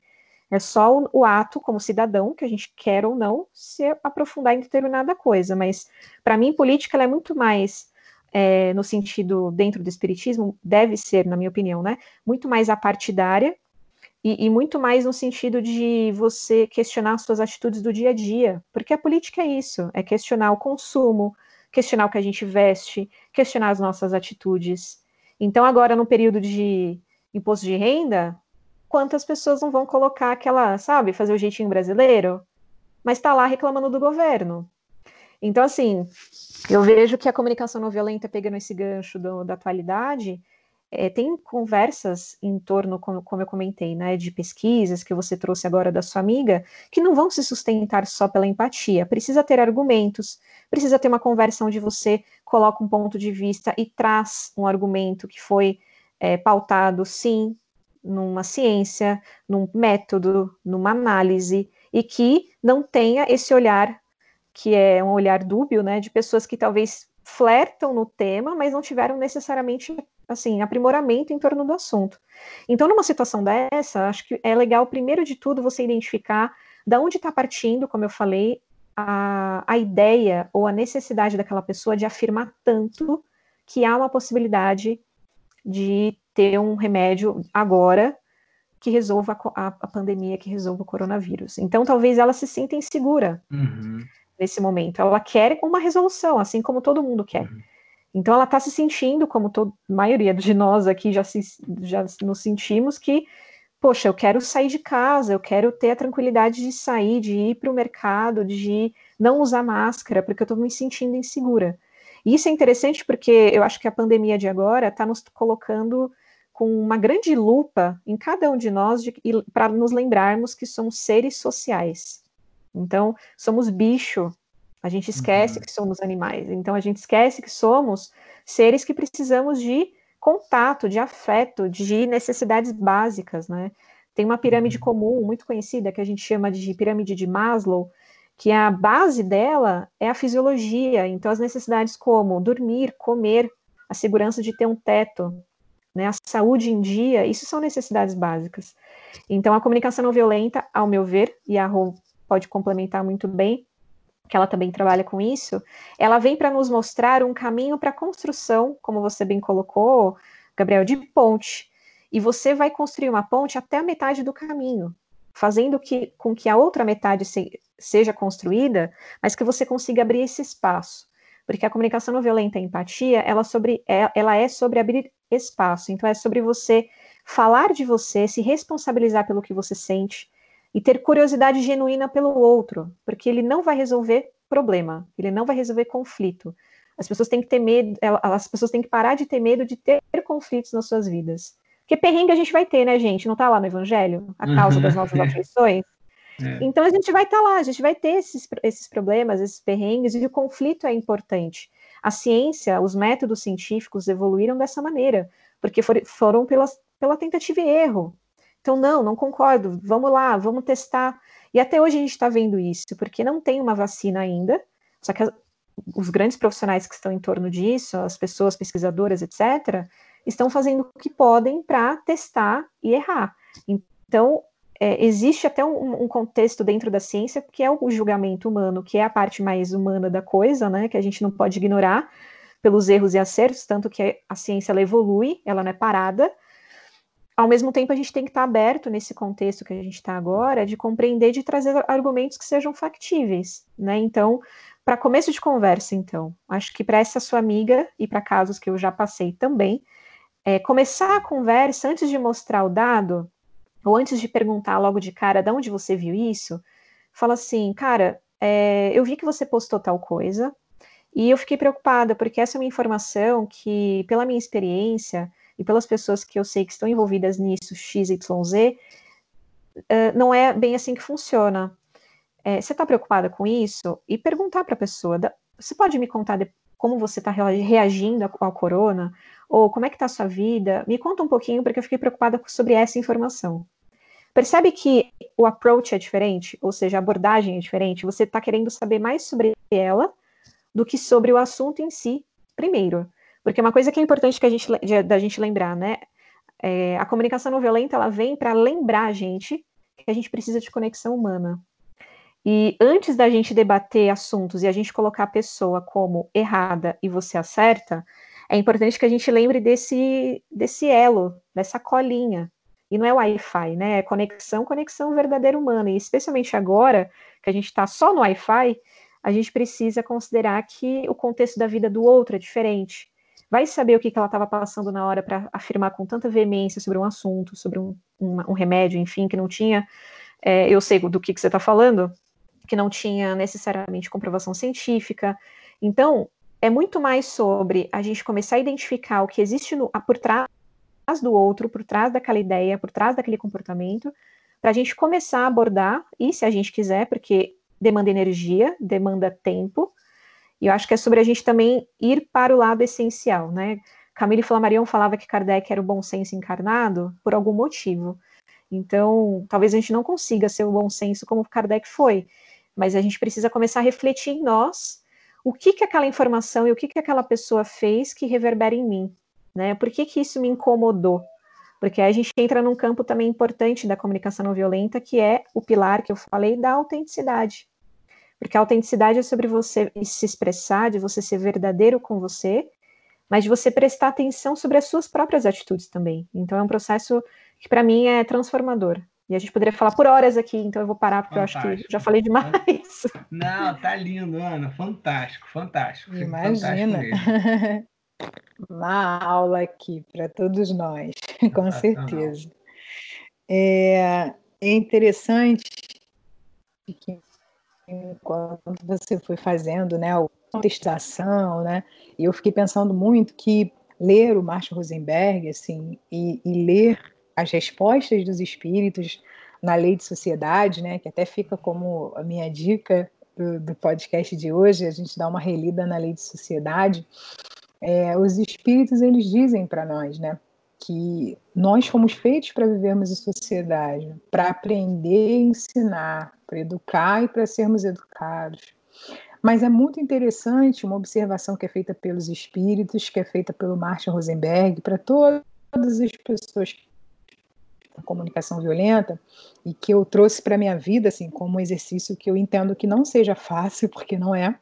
Speaker 3: É só o, o ato como cidadão, que a gente quer ou não, se aprofundar em determinada coisa, mas para mim política é muito mais é, no sentido dentro do espiritismo, deve ser, na minha opinião, né, muito mais apartidária e, e, muito mais no sentido de você questionar suas atitudes do dia a dia, porque a política é isso, é questionar o consumo, questionar o que a gente veste, questionar as nossas atitudes. Então, agora, no período de imposto de renda, quantas pessoas não vão colocar aquela, sabe, fazer o jeitinho brasileiro, mas está lá reclamando do governo. Então, assim, eu vejo que a comunicação não violenta, pegando esse gancho do, da atualidade, é, tem conversas em torno, como, como, eu comentei, né, de pesquisas que você trouxe agora da sua amiga, que não vão se sustentar só pela empatia. Precisa ter argumentos, precisa ter uma conversa onde você coloca um ponto de vista e traz um argumento que foi é, pautado, sim, numa ciência, num método, numa análise, e que não tenha esse olhar que é um olhar dúbio, né, de pessoas que talvez flertam no tema, mas não tiveram necessariamente assim, aprimoramento em torno do assunto. Então, numa situação dessa, acho que é legal, primeiro de tudo, você identificar da onde está partindo, como eu falei, a, a ideia ou a necessidade daquela pessoa de afirmar tanto que há uma possibilidade de ter um remédio agora que resolva a, a, pandemia, que resolva o coronavírus. Então, talvez ela se sinta insegura uhum. nesse momento. Ela quer uma resolução, assim como todo mundo quer. Uhum. Então ela está se sentindo, como a maioria de nós aqui já, se, já nos sentimos, que, poxa, eu quero sair de casa, eu quero ter a tranquilidade de sair, de ir para o mercado, de não usar máscara, porque eu estou me sentindo insegura. E isso é interessante porque eu acho que a pandemia de agora está nos colocando com uma grande lupa em cada um de nós para nos lembrarmos que somos seres sociais. Então, somos bicho a gente esquece uhum. que somos animais. Então a gente esquece que somos seres que precisamos de contato, de afeto, de necessidades básicas, né? Tem uma pirâmide uhum. comum muito conhecida que a gente chama de pirâmide de Maslow, que a base dela é a fisiologia. Então as necessidades como dormir, comer, a segurança de ter um teto, né, a saúde em dia, isso são necessidades básicas. Então a comunicação não violenta, ao meu ver, e a Rô pode complementar muito bem, que ela também trabalha com isso, ela vem para nos mostrar um caminho para a construção, como você bem colocou, Gabriel, de ponte. E você vai construir uma ponte até a metade do caminho, fazendo que, com que a outra metade se, seja construída, mas que você consiga abrir esse espaço. Porque a comunicação não violenta e empatia, ela, sobre, é, ela é sobre abrir espaço. Então, é sobre você falar de você, se responsabilizar pelo que você sente, e ter curiosidade genuína pelo outro, porque ele não vai resolver problema, ele não vai resolver conflito. As pessoas têm que ter medo, as pessoas têm que parar de ter medo de ter conflitos nas suas vidas. Porque perrengue a gente vai ter, né, gente? Não tá lá no Evangelho? A causa uhum. das nossas aflições? É. Então a gente vai estar tá lá, a gente vai ter esses, esses problemas, esses perrengues, e o conflito é importante. A ciência, os métodos científicos evoluíram dessa maneira, porque for, foram pelas, pela tentativa e erro. Então, não, não concordo, vamos lá, vamos testar. E até hoje a gente está vendo isso, porque não tem uma vacina ainda, só que os grandes profissionais que estão em torno disso, as pessoas pesquisadoras, etc., estão fazendo o que podem para testar e errar. Então, é, existe até um, um, contexto dentro da ciência que é o julgamento humano, que é a parte mais humana da coisa, né, que a gente não pode ignorar pelos erros e acertos, tanto que a ciência ela evolui, ela não é parada. Ao mesmo tempo, a gente tem que estar aberto nesse contexto que a gente está agora, de compreender, de trazer argumentos que sejam factíveis, né? Então, para começo de conversa, então, acho que para essa sua amiga e para casos que eu já passei também, é, começar a conversa antes de mostrar o dado, ou antes de perguntar logo de cara de onde você viu isso, fala assim, cara, é, eu vi que você postou tal coisa e eu fiquei preocupada porque essa é uma informação que, pela minha experiência e pelas pessoas que eu sei que estão envolvidas nisso, XYZ, uh, não é bem assim que funciona. É, você está preocupada com isso? E perguntar para a pessoa, você pode me contar como você está reagindo ao corona? Ou como é que está a sua vida? Me conta um pouquinho, porque eu fiquei preocupada sobre essa informação. Percebe que o approach é diferente, ou seja, a abordagem é diferente. Você está querendo saber mais sobre ela do que sobre o assunto em si, primeiro. Porque uma coisa que é importante que a gente, da gente lembrar, né? É, a comunicação não violenta ela vem para lembrar a gente que a gente precisa de conexão humana. E antes da gente debater assuntos e a gente colocar a pessoa como errada e você acerta, é importante que a gente lembre desse, desse elo, dessa colinha, e não é Wi-Fi, né? É conexão, conexão verdadeira humana. E especialmente agora, que a gente está só no Wi-Fi, a gente precisa considerar que o contexto da vida do outro é diferente. Vai saber o que, que ela estava passando na hora para afirmar com tanta veemência sobre um assunto, sobre um, um, um remédio, enfim, que não tinha. É, eu sei do que, que você está falando, que não tinha necessariamente comprovação científica. Então, é muito mais sobre a gente começar a identificar o que existe no, por trás do outro, por trás daquela ideia, por trás daquele comportamento, para a gente começar a abordar, e se a gente quiser, porque demanda energia, demanda tempo, e eu acho que é sobre a gente também ir para o lado essencial, né? Camille Flammarion falava que Kardec era o bom senso encarnado por algum motivo. Então, talvez a gente não consiga ser o bom senso como Kardec foi, mas a gente precisa começar a refletir em nós o que que aquela informação e o que que aquela pessoa fez que reverbera em mim, né? Por que, que isso me incomodou? Porque a gente entra num campo também importante da comunicação não violenta, que é o pilar que eu falei da autenticidade. Porque a autenticidade é sobre você se expressar, de você ser verdadeiro com você, mas de você prestar atenção sobre as suas próprias atitudes também. Então é um processo que para mim é transformador. E a gente poderia falar por horas aqui, então eu vou parar porque fantástico. eu acho que já falei demais.
Speaker 2: Não, tá lindo, Ana. Fantástico, fantástico.
Speaker 1: Imagina. Fantástico uma aula aqui para todos nós, com certeza. É, é interessante que quando você foi fazendo né, a contestação, né, e eu fiquei pensando muito que ler o Marshall Rosenberg assim, e, e ler as respostas dos espíritos na lei de sociedade, né, que até fica como a minha dica do, do podcast de hoje, a gente dá uma relida na lei de sociedade, é, os espíritos eles dizem para nós, né, que nós fomos feitos para vivermos em sociedade, para aprender ensinar, para educar e para sermos educados. Mas é muito interessante uma observação que é feita pelos espíritos, que é feita pelo Martin Rosenberg, para todas as pessoas com comunicação violenta e que eu trouxe para minha vida assim como um exercício que eu entendo que não seja fácil porque não é,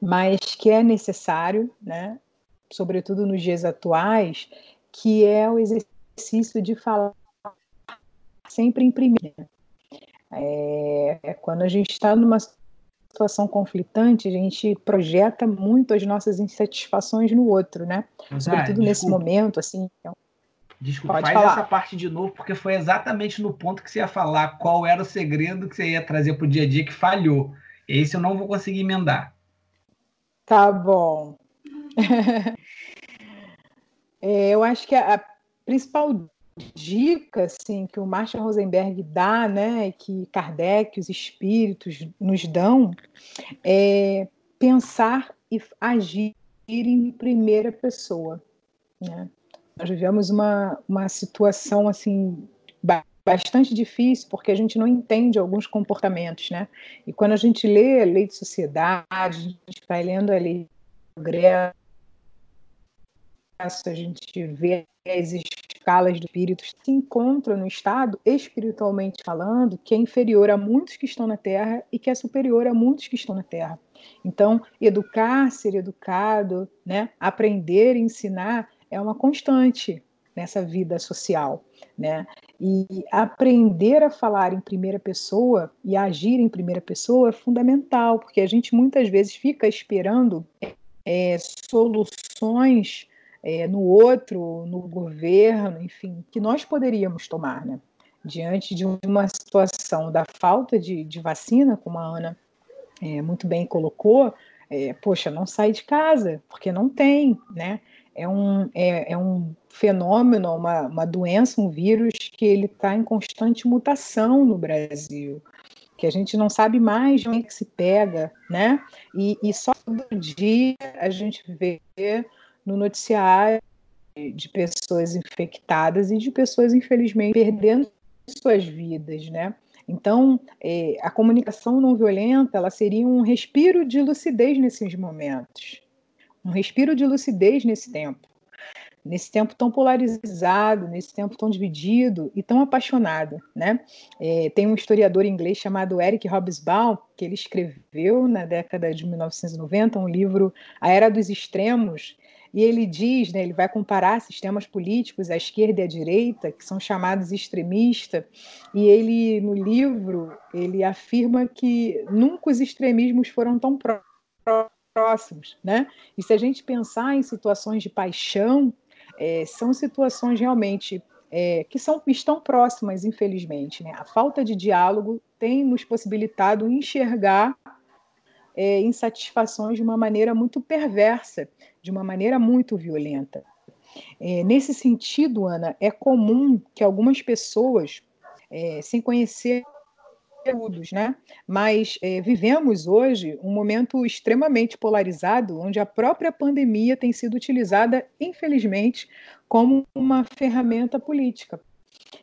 Speaker 1: mas que é necessário, né? sobretudo nos dias atuais, que é o exercício de falar sempre em primeira. É, é, quando a gente está numa situação conflitante, a gente projeta muito as nossas insatisfações no outro, né? Sobretudo nesse momento, assim. Então,
Speaker 2: desculpa, faz falar. essa parte de novo, porque foi exatamente no ponto que você ia falar qual era o segredo que você ia trazer para o dia a dia que falhou. Esse eu não vou conseguir emendar.
Speaker 1: Tá bom. é, eu acho que a, a, principal dica assim, que o Marshall Rosenberg dá, né, que Kardec, os espíritos nos dão, é pensar e agir em primeira pessoa. Né? Nós vivemos uma, uma situação assim bastante difícil porque a gente não entende alguns comportamentos, né? E quando a gente lê a lei de sociedade, a gente vai lendo a lei de progresso, a gente vê as escalas do espírito, se encontra no estado, espiritualmente falando, que é inferior a muitos que estão na Terra e que é superior a muitos que estão na Terra. Então, educar, ser educado, né? aprender, ensinar é uma constante nessa vida social, né? E aprender a falar em primeira pessoa e agir em primeira pessoa é fundamental, porque a gente muitas vezes fica esperando é, soluções é, no outro, no governo, enfim, que nós poderíamos tomar, né? Diante de uma situação da falta de, de vacina, como a Ana é, muito bem colocou, é, poxa, não sai de casa, porque não tem, né? É um, é, é um fenômeno, uma, uma doença, um vírus que ele está em constante mutação no Brasil, que a gente não sabe mais de onde é que se pega, né? E, e só todo dia a gente vê no noticiário de pessoas infectadas e de pessoas, infelizmente, perdendo suas vidas, né? Então, é, a comunicação não violenta, ela seria um respiro de lucidez nesses momentos, um respiro de lucidez nesse tempo, nesse tempo tão polarizado, nesse tempo tão dividido e tão apaixonado, né? É, tem um historiador inglês chamado Eric Hobsbawm que ele escreveu na década de 1990 um livro A Era dos Extremos e ele diz, né, ele vai comparar sistemas políticos à esquerda e à direita, que são chamados extremistas, e ele, no livro, ele afirma que nunca os extremismos foram tão próximos, né? E se a gente pensar em situações de paixão, é, são situações realmente é, que são, estão próximas, infelizmente. Né? A falta de diálogo tem nos possibilitado enxergar é, insatisfações de uma maneira muito perversa, de uma maneira muito violenta. É, nesse sentido, Ana, é comum que algumas pessoas, é, sem conhecer conteúdos, né? Mas é, vivemos hoje um momento extremamente polarizado, onde a própria pandemia tem sido utilizada, infelizmente, como uma ferramenta política,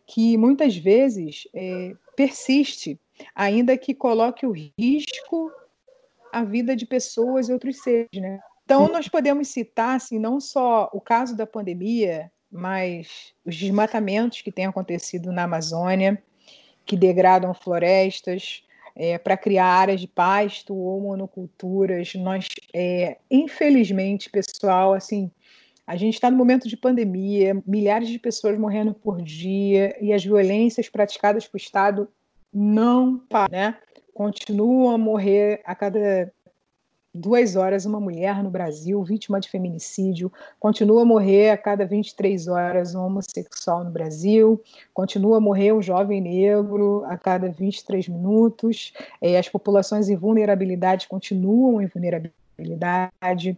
Speaker 1: que muitas vezes é, persiste, ainda que coloque o risco a vida de pessoas e outros seres, né? Então, nós podemos citar, assim, não só o caso da pandemia, mas os desmatamentos que têm acontecido na Amazônia, que degradam florestas é, para criar áreas de pasto ou monoculturas. Nós, é, infelizmente, pessoal, assim, a gente está no momento de pandemia, milhares de pessoas morrendo por dia e as violências praticadas pelo Estado não param, né? continuam a morrer a cada duas horas uma mulher no Brasil vítima de feminicídio, continua a morrer a cada 23 horas um homossexual no Brasil, continua a morrer um jovem negro a cada 23 minutos, as populações em vulnerabilidade continuam em vulnerabilidade.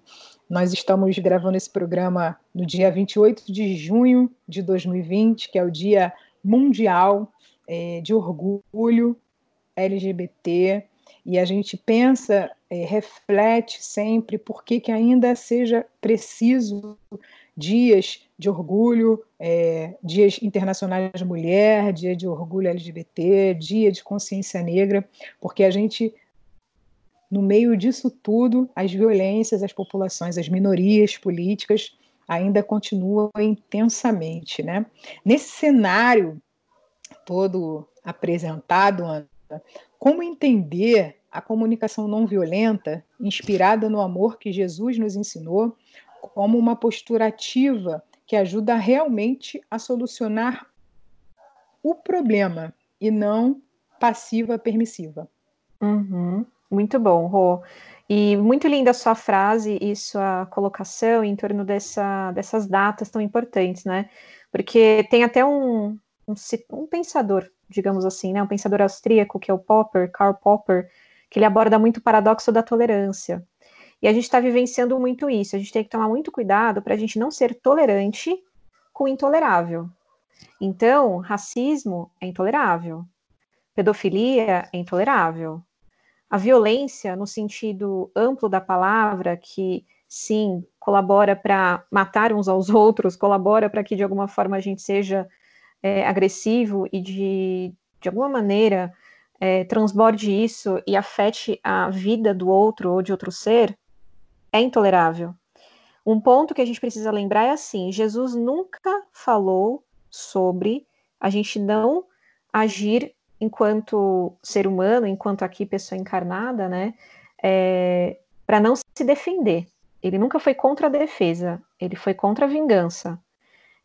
Speaker 1: Nós estamos gravando esse programa no dia 28 de junho de 2020, que é o Dia Mundial é, de Orgulho LGBT e a gente pensa, é, reflete sempre por que, que ainda seja preciso dias de orgulho, é, dias internacionais de mulher, dia de orgulho LGBT, dia de consciência negra, porque a gente, no meio disso tudo, as violências, as populações, as minorias políticas ainda continuam intensamente, né? Nesse cenário todo apresentado, como entender a comunicação não violenta, inspirada no amor que Jesus nos ensinou, como uma postura ativa que ajuda realmente a solucionar o problema e não passiva permissiva.
Speaker 3: Uhum. Muito bom, Rô. E muito linda a sua frase e sua colocação em torno dessa, dessas datas tão importantes, né? Porque tem até um, um, um pensador digamos assim, né, um pensador austríaco, que é o Popper, Karl Popper, que ele aborda muito o paradoxo da tolerância. E a gente está vivenciando muito isso. A gente tem que tomar muito cuidado para a gente não ser tolerante com o intolerável. Então, racismo é intolerável, pedofilia é intolerável. A violência, no sentido amplo da palavra, que sim, colabora para matar uns aos outros, colabora para que de alguma forma a gente seja é, agressivo e de, de alguma maneira, é, transborde isso e afete a vida do outro ou de outro ser, é intolerável. Um ponto que a gente precisa lembrar é assim: Jesus nunca falou sobre a gente não agir enquanto ser humano, enquanto aqui pessoa encarnada, né, é, para não se defender. Ele nunca foi contra a defesa, ele foi contra a vingança.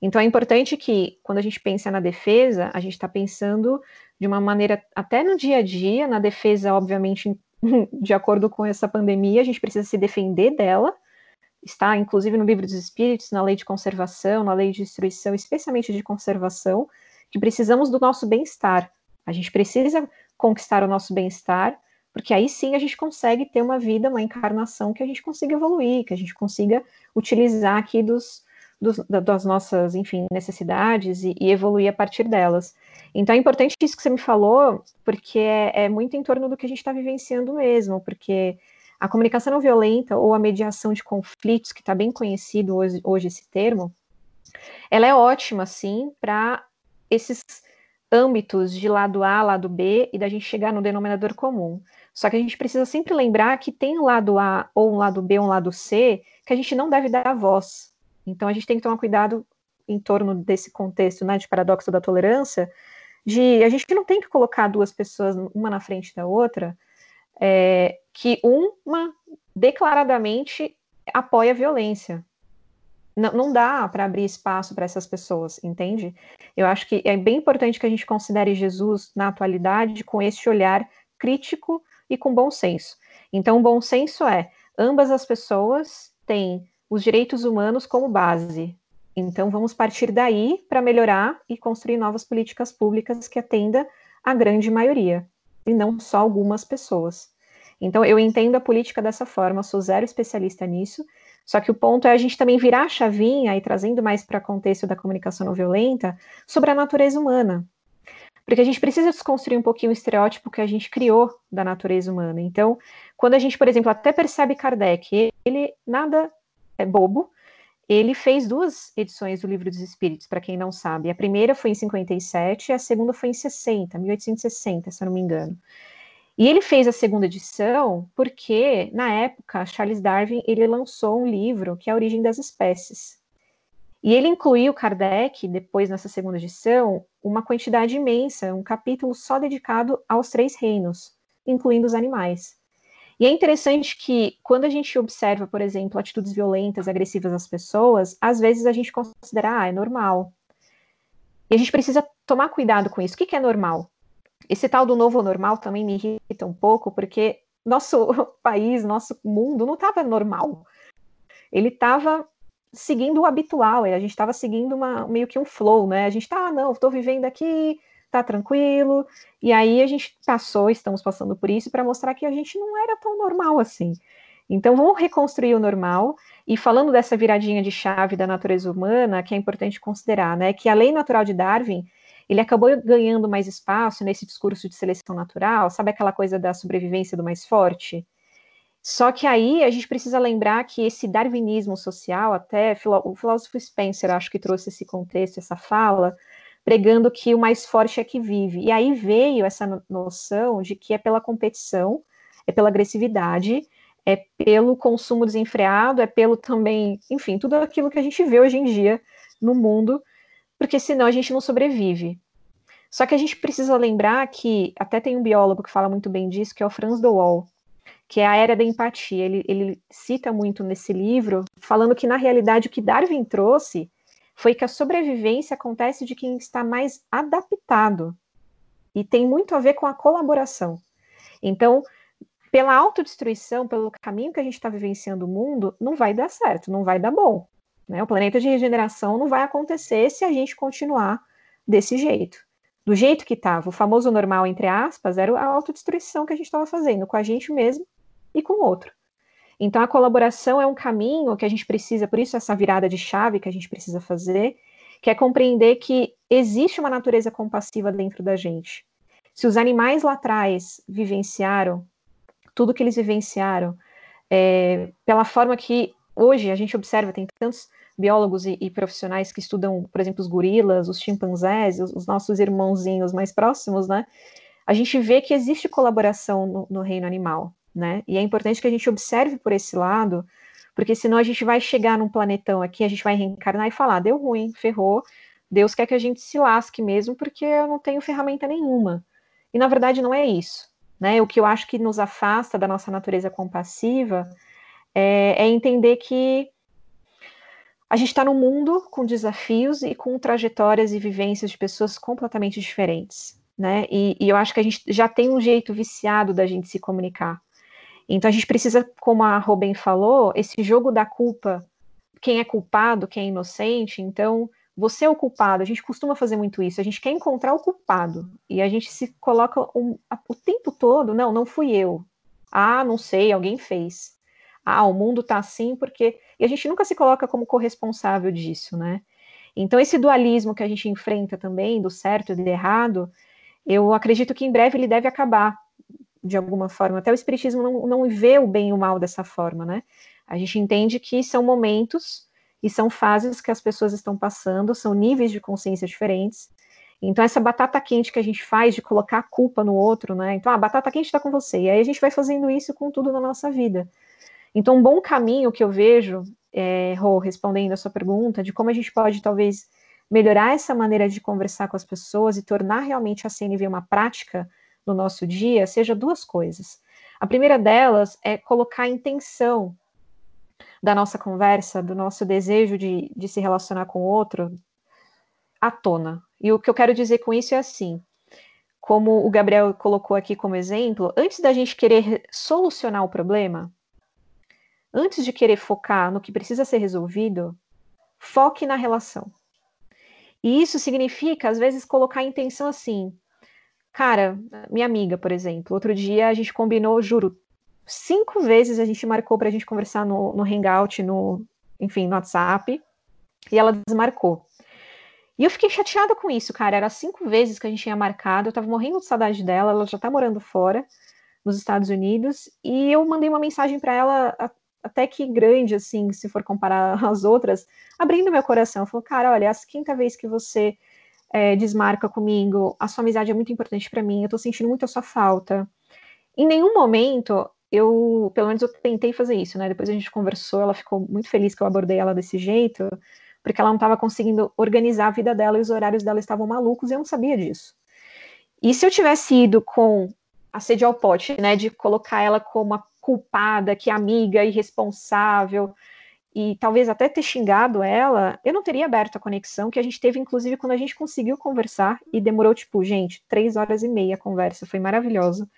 Speaker 3: Então é importante que, quando a gente pensa na defesa, a gente está pensando de uma maneira, até no dia a dia, na defesa, obviamente, de acordo com essa pandemia, a gente precisa se defender dela, está inclusive no livro dos Espíritos, na lei de conservação, na lei de destruição, especialmente de conservação, que precisamos do nosso bem-estar. A gente precisa conquistar o nosso bem-estar, porque aí sim a gente consegue ter uma vida, uma encarnação que a gente consiga evoluir, que a gente consiga utilizar aqui dos, dos das nossas, enfim, necessidades e, e, evoluir a partir delas. Então é importante isso que você me falou, porque é, é muito em torno do que a gente está vivenciando mesmo, porque a comunicação não violenta ou a mediação de conflitos, que está bem conhecido hoje, hoje esse termo, ela é ótima, sim, para esses âmbitos de lado A, lado B e da gente chegar no denominador comum. Só que a gente precisa sempre lembrar que tem um lado A ou um lado B, um lado C, que a gente não deve dar voz. Então a gente tem que tomar cuidado em torno desse contexto né, de paradoxo da tolerância, de a gente não tem que colocar duas pessoas uma na frente da outra, é, que uma declaradamente apoia a violência. Não, não dá para abrir espaço para essas pessoas, entende? Eu acho que é bem importante que a gente considere Jesus na atualidade com esse olhar crítico e com bom senso. Então, o bom senso é: ambas as pessoas têm os direitos humanos como base. Então, vamos partir daí para melhorar e construir novas políticas públicas que atenda a grande maioria, e não só algumas pessoas. Então, eu entendo a política dessa forma, sou zero especialista nisso, só que o ponto é a gente também virar a chavinha e trazendo mais para contexto da comunicação não violenta sobre a natureza humana. Porque a gente precisa desconstruir um pouquinho o estereótipo que a gente criou da natureza humana. Então, quando a gente, por exemplo, até percebe Kardec, ele nada é bobo, ele fez duas edições do Livro dos Espíritos, para quem não sabe. A primeira foi em 57 e a segunda foi em 60, 1860, se eu não me engano. E ele fez a segunda edição porque, na época, Charles Darwin ele lançou um livro que é A Origem das Espécies. E ele incluiu Kardec, depois nessa segunda edição, uma quantidade imensa, um capítulo só dedicado aos três reinos, incluindo os animais. E é interessante que, quando a gente observa, por exemplo, atitudes violentas, agressivas às pessoas, às vezes a gente considera, ah, é normal. E a gente precisa tomar cuidado com isso. O que, que é normal? Esse tal do novo normal também me irrita um pouco, porque nosso país, nosso mundo não estava normal. Ele estava seguindo o habitual, a gente estava seguindo uma, meio que um flow, né? A gente tá, ah, não, estou vivendo aqui, tá tranquilo. E aí a gente passou, estamos passando por isso para mostrar que a gente não era tão normal assim. Então vamos reconstruir o normal. E falando dessa viradinha de chave da natureza humana, que é importante considerar, né, que a lei natural de Darwin ele acabou ganhando mais espaço nesse discurso de seleção natural, sabe aquela coisa da sobrevivência do mais forte? Só que aí a gente precisa lembrar que esse darwinismo social, até o filósofo Spencer acho que trouxe esse contexto, essa fala, pregando que o mais forte é que vive. E aí veio essa noção de que é pela competição, é pela agressividade, é pelo consumo desenfreado, é pelo também, enfim, tudo aquilo que a gente vê hoje em dia no mundo porque senão a gente não sobrevive. Só que a gente precisa lembrar que, até tem um biólogo que fala muito bem disso, que é o Franz de Waal, que é a era da empatia. Ele, ele cita muito nesse livro, falando que, na realidade, o que Darwin trouxe foi que a sobrevivência acontece de quem está mais adaptado. E tem muito a ver com a colaboração. Então, pela autodestruição, pelo caminho que a gente está vivenciando o mundo, não vai dar certo, não vai dar bom. Né? O planeta de regeneração não vai acontecer se a gente continuar desse jeito. Do jeito que estava, o famoso normal, entre aspas, era a autodestruição que a gente estava fazendo com a gente mesmo e com o outro. Então, a colaboração é um caminho que a gente precisa, por isso, essa virada de chave que a gente precisa fazer, que é compreender que existe uma natureza compassiva dentro da gente. Se os animais lá atrás vivenciaram tudo que eles vivenciaram, é, pela forma que hoje a gente observa, tem tantos biólogos e, e, profissionais que estudam, por exemplo, os gorilas, os chimpanzés, os, os, nossos irmãozinhos mais próximos, né? A gente vê que existe colaboração no, no reino animal, né? E é importante que a gente observe por esse lado, porque senão a gente vai chegar num planetão aqui, a gente vai reencarnar e falar, deu ruim, ferrou, Deus quer que a gente se lasque mesmo, porque eu não tenho ferramenta nenhuma. E na verdade não é isso. Né? O que eu acho que nos afasta da nossa natureza compassiva é, é entender que a gente está num mundo com desafios e com trajetórias e vivências de pessoas completamente diferentes. Né? E, e eu acho que a gente já tem um jeito viciado da gente se comunicar. Então a gente precisa, como a Robin falou, esse jogo da culpa, quem é culpado, quem é inocente. Então você é o culpado. A gente costuma fazer muito isso. A gente quer encontrar o culpado e a gente se coloca um, o tempo todo. Não, não fui eu. Ah, não sei, alguém fez. Ah, o mundo tá assim porque. E a gente nunca se coloca como corresponsável disso, né? Então, esse dualismo que a gente enfrenta também, do certo e do errado, eu acredito que em breve ele deve acabar, de alguma forma. Até o Espiritismo não, não vê o bem e o mal dessa forma, né? A gente entende que são momentos e são fases que as pessoas estão passando, são níveis de consciência diferentes. Então, essa batata quente que a gente faz de colocar a culpa no outro, né? Então, a batata quente está com você. E aí a gente vai fazendo isso com tudo na nossa vida. Então, um bom caminho que eu vejo, é, Rô, respondendo a sua pergunta, de como a gente pode talvez melhorar essa maneira de conversar com as pessoas e tornar realmente a CNV uma prática no nosso dia, seja duas coisas. A primeira delas é colocar a intenção da nossa conversa, do nosso desejo de, de se relacionar com o outro, à tona. E o que eu quero dizer com isso é assim: como o Gabriel colocou aqui como exemplo, antes da gente querer solucionar o problema, antes de querer focar no que precisa ser resolvido, foque na relação. E isso significa, às vezes, colocar a intenção assim. Cara, minha amiga, por exemplo, outro dia a gente combinou, juro, cinco vezes a gente marcou para a gente conversar no, no Hangout, no, enfim, no WhatsApp, e ela desmarcou. E eu fiquei chateada com isso, cara. Era cinco vezes que a gente tinha marcado, eu tava morrendo de saudade dela, ela já tá morando fora, nos Estados Unidos, e eu mandei uma mensagem para ela, até que grande, assim, se for comparar às outras, abrindo meu coração. Falou, cara, olha, é a quinta vez que você é, desmarca comigo, a sua amizade é muito importante para mim, eu tô sentindo muito a sua falta. Em nenhum momento eu, pelo menos eu tentei fazer isso, né? Depois a gente conversou, ela ficou muito feliz que eu abordei ela desse jeito, porque ela não estava conseguindo organizar a vida dela e os horários dela estavam malucos e eu não sabia disso. E se eu tivesse ido com a sede ao pote, né, de colocar ela como a culpada, que amiga, irresponsável, e talvez até ter xingado ela, eu não teria aberto a conexão que a gente teve, inclusive, quando a gente conseguiu conversar, e demorou, tipo, gente, três horas e meia a conversa, foi maravilhosa.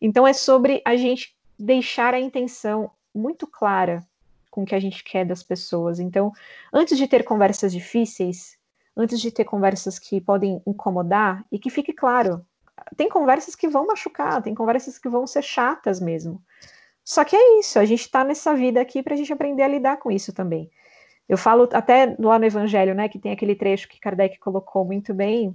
Speaker 3: Então é sobre a gente deixar a intenção muito clara com o que a gente quer das pessoas. Então, antes de ter conversas difíceis, antes de ter conversas que podem incomodar, e que fique claro, tem conversas que vão machucar, tem conversas que vão ser chatas mesmo. Só que é isso, a gente está nessa vida aqui para a gente aprender a lidar com isso também. Eu falo até lá no Evangelho, né, que tem aquele trecho que Kardec colocou muito bem,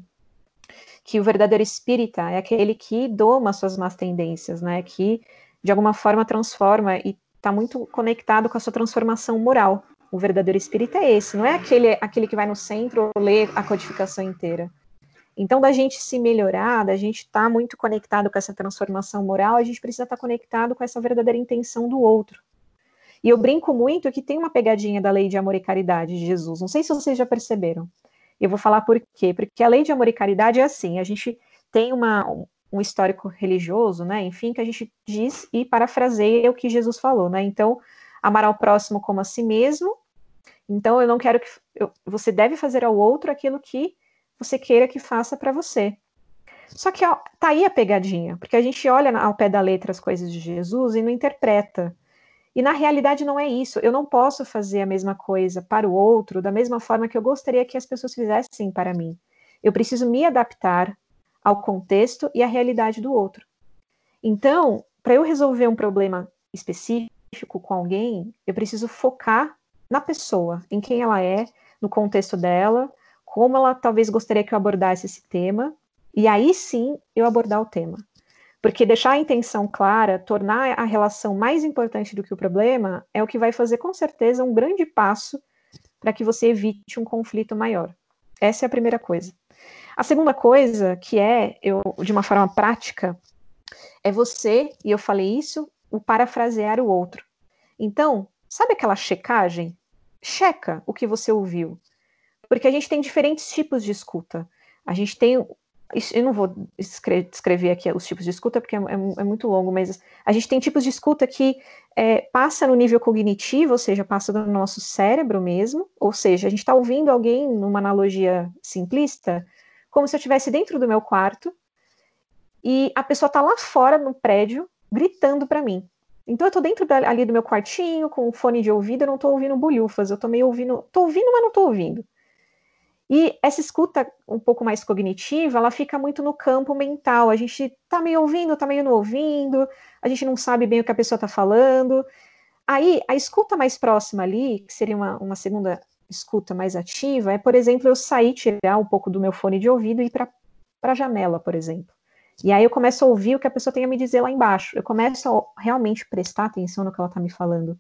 Speaker 3: que o verdadeiro espírita é aquele que doma suas más tendências, né? Que de alguma forma transforma e está muito conectado com a sua transformação moral. O verdadeiro espírita é esse, não é aquele, aquele que vai no centro ler a codificação inteira. Então, da gente se melhorar, da gente estar tá muito conectado com essa transformação moral, a gente precisa estar tá conectado com essa verdadeira intenção do outro. E eu brinco muito que tem uma pegadinha da lei de amor e caridade de Jesus. Não sei se vocês já perceberam. Eu vou falar por quê? Porque a lei de amor e caridade é assim: a gente tem uma, um histórico religioso, né? Enfim, que a gente diz e parafraseia o que Jesus falou, né? Então, amar ao próximo como a si mesmo. Então, eu não quero que eu, você deve fazer ao outro aquilo que você queira que faça para você. Só que ó, tá aí a pegadinha, porque a gente olha ao pé da letra as coisas de Jesus e não interpreta. E na realidade não é isso. Eu não posso fazer a mesma coisa para o outro da mesma forma que eu gostaria que as pessoas fizessem para mim. Eu preciso me adaptar ao contexto e à realidade do outro. Então, para eu resolver um problema específico com alguém, eu preciso focar na pessoa, em quem ela é, no contexto dela, como ela talvez gostaria que eu abordasse esse tema, e aí sim eu abordar o tema. Porque deixar a intenção clara, tornar a relação mais importante do que o problema, é o que vai fazer com certeza um grande passo para que você evite um conflito maior. Essa é a primeira coisa. A segunda coisa, que é, eu, de uma forma prática, é você, e eu falei isso, o parafrasear o outro. Então, sabe aquela checagem? Checa o que você ouviu. Porque a gente tem diferentes tipos de escuta. A gente tem eu não vou descrever aqui os tipos de escuta, porque é, é, é, muito longo, mas a gente tem tipos de escuta que é, passa no nível cognitivo, ou seja, passa do nosso cérebro mesmo, ou seja, a gente está ouvindo alguém, numa analogia simplista, como se eu estivesse dentro do meu quarto e a pessoa está lá fora no prédio gritando para mim. Então eu estou dentro ali do meu quartinho, com o fone de ouvido, eu não estou ouvindo bolhufas, eu estou meio ouvindo, estou ouvindo, mas não estou ouvindo. E essa escuta um pouco mais cognitiva, ela fica muito no campo mental. A gente tá meio ouvindo, tá meio não ouvindo, a gente não sabe bem o que a pessoa tá falando. Aí, a escuta mais próxima ali, que seria uma, uma segunda escuta mais ativa, é, por exemplo, eu sair, tirar um pouco do meu fone de ouvido e ir para a janela, por exemplo. E aí eu começo a ouvir o que a pessoa tem a me dizer lá embaixo. Eu começo a realmente prestar atenção no que ela está me falando.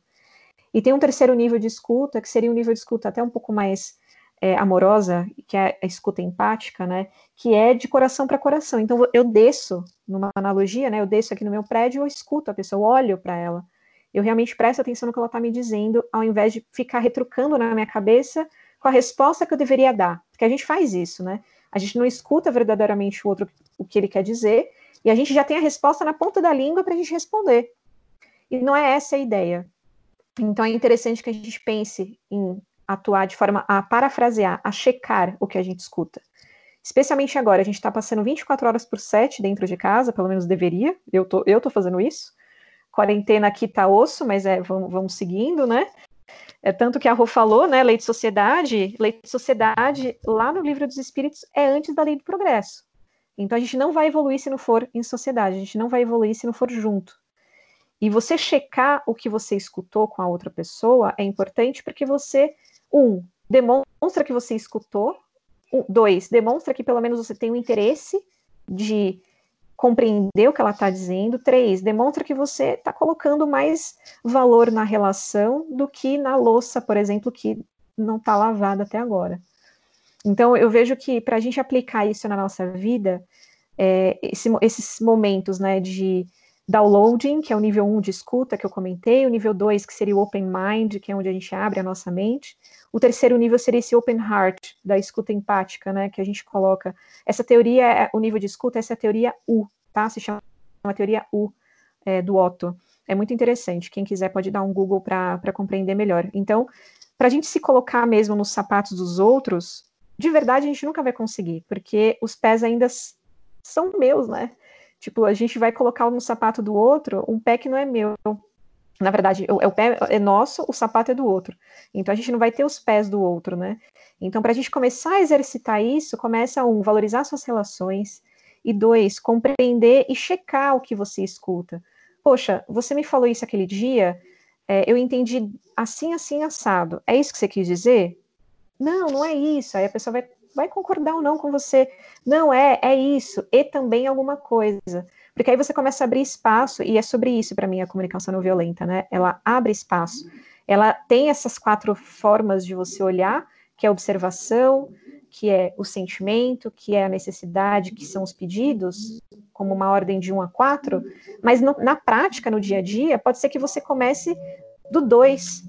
Speaker 3: E tem um terceiro nível de escuta, que seria um nível de escuta até um pouco mais é, amorosa, que é a escuta empática, né, que é de coração para coração. Então eu desço, numa analogia, né, eu desço aqui no meu prédio, eu escuto a pessoa, eu olho para ela. Eu realmente presto atenção no que ela está me dizendo, ao invés de ficar retrucando na minha cabeça com a resposta que eu deveria dar. Porque a gente faz isso, né? A gente não escuta verdadeiramente o outro o que ele quer dizer, e a gente já tem a resposta na ponta da língua para a gente responder. E não é essa a ideia. Então é interessante que a gente pense em atuar de forma a parafrasear, a checar o que a gente escuta. Especialmente agora, a gente está passando 24 horas por 7 dentro de casa, pelo menos deveria, eu tô, eu tô fazendo isso. Quarentena aqui tá osso, mas é, vamos, vamos seguindo, né? É tanto que a Rô falou, né? Lei de sociedade, lei de sociedade, lá no livro dos espíritos, é antes da lei do progresso. Então a gente não vai evoluir se não for em sociedade, a gente não vai evoluir se não for junto. E você checar o que você escutou com a outra pessoa é importante porque você um, demonstra que você escutou. Um, dois, demonstra que pelo menos você tem o interesse de compreender o que ela está dizendo. Três, demonstra que você está colocando mais valor na relação do que na louça, por exemplo, que não está lavada até agora. Então, eu vejo que para a gente aplicar isso na nossa vida, é, esse, esses momentos né, de downloading, que é o nível 1 de escuta que eu comentei, o nível 2, que seria o open mind, que é onde a gente abre a nossa mente, o terceiro nível seria esse open heart, da escuta empática, né, que a gente coloca. Essa teoria, é, o nível de escuta, essa é a teoria U, tá? Se chama a teoria U é, do Otto. É muito interessante. Quem quiser pode dar um Google para compreender melhor. Então, para a gente se colocar mesmo nos sapatos dos outros, de verdade a gente nunca vai conseguir, porque os pés ainda são meus, né? Tipo, a gente vai colocar no sapato do outro um pé que não é meu. Na verdade, o, o pé é nosso, o sapato é do outro. Então a gente não vai ter os pés do outro, né? Então, para a gente começar a exercitar isso, começa um, valorizar suas relações, e dois, compreender e checar o que você escuta. Poxa, você me falou isso aquele dia, é, eu entendi assim, assim, assado. É isso que você quis dizer? Não, não é isso. Aí a pessoa vai, vai concordar ou não com você. Não, é, é isso. E também alguma coisa. Porque aí você começa a abrir espaço, e é sobre isso para mim a comunicação não violenta, né? Ela abre espaço. Ela tem essas quatro formas de você olhar, que é observação, que é o sentimento, que é a necessidade, que são os pedidos, como uma ordem de um a quatro, mas no, na prática, no dia a dia, pode ser que você comece do dois.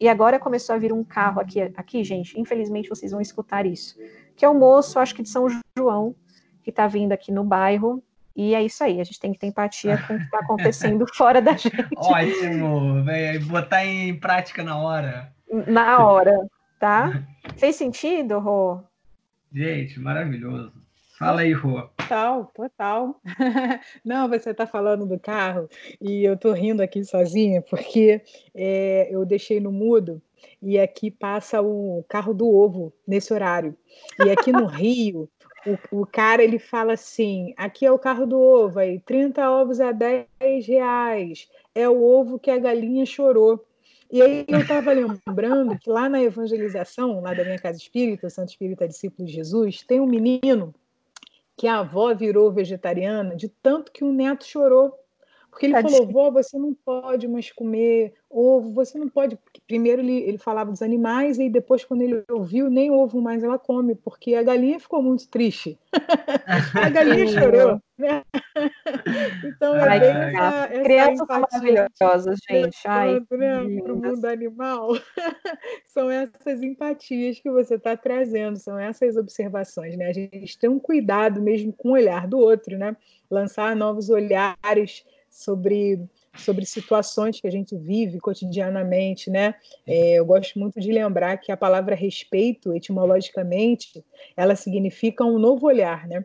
Speaker 3: E agora começou a vir um carro aqui, aqui, gente. Infelizmente vocês vão escutar isso. Que é o moço, acho que de São João, que está vindo aqui no bairro e é isso aí, a gente tem que ter empatia com o que está acontecendo fora da gente.
Speaker 2: Ótimo, véio, botar em prática na hora.
Speaker 3: Na hora, tá? Fez sentido, Rô?
Speaker 2: Gente, maravilhoso. Fala aí, Rô.
Speaker 1: Total, total. Não, você está falando do carro e eu estou rindo aqui sozinha porque é, eu deixei no mudo e aqui passa o carro do ovo nesse horário. E aqui no Rio o, o, cara ele fala assim: aqui é o carro do ovo, aí 30 ovos a 10 reais. É o ovo que a galinha chorou. E aí eu estava lembrando que lá na evangelização, lá da minha casa espírita, Santo Espírita Discípulo de Jesus, tem um menino que a avó virou vegetariana de tanto que o neto chorou. Porque ele falou, vó, você não pode mais comer ovo, você não pode. Primeiro ele, ele falava dos animais, e depois, quando ele ouviu, nem ovo mais ela come, porque a galinha ficou muito triste. a galinha chorou. Né? então, é bem essa,
Speaker 3: essa Crianças maravilhosas, gente. Ai,
Speaker 1: né, para o mundo animal. são essas empatias que você está trazendo, são essas observações. Né? A gente tem um cuidado mesmo com o olhar do outro, né? lançar novos olhares sobre, sobre situações que a gente vive cotidianamente, né? É, eu gosto muito de lembrar que a palavra respeito, etimologicamente, ela significa um novo olhar, né?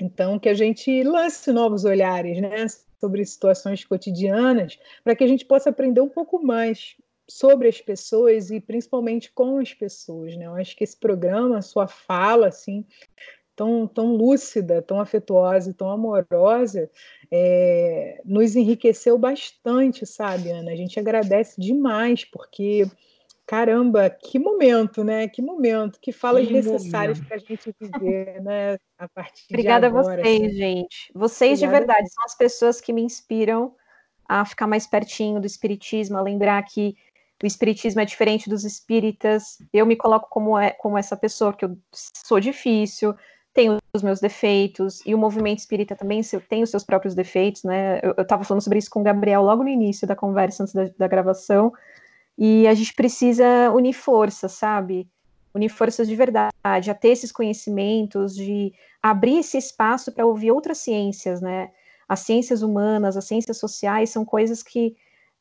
Speaker 1: Então, que a gente lance novos olhares, né? Sobre situações cotidianas, para que a gente possa aprender um pouco mais sobre as pessoas e principalmente com as pessoas, né? Eu acho que esse programa, sua fala, assim, tão, tão lúcida, tão afetuosa e tão amorosa, é, nos enriqueceu bastante, sabe, Ana? A gente agradece demais, porque, caramba, que momento, né? Que momento, que falas que necessárias para a gente viver, né? A partir
Speaker 3: Obrigada
Speaker 1: de agora.
Speaker 3: a vocês, assim. gente. Vocês, Obrigada de verdade, são as pessoas que me inspiram a ficar mais pertinho do espiritismo, a lembrar que o espiritismo é diferente dos espíritas. Eu me coloco como, é, como essa pessoa que eu sou difícil, tenho os meus defeitos, e o movimento espírita também tem os seus próprios defeitos, né? Eu estava falando sobre isso com o Gabriel logo no início da conversa, antes da, da gravação, e a gente precisa unir forças, sabe? Unir forças de verdade, a ter esses conhecimentos, de abrir esse espaço para ouvir outras ciências, né? As ciências humanas, as ciências sociais são coisas que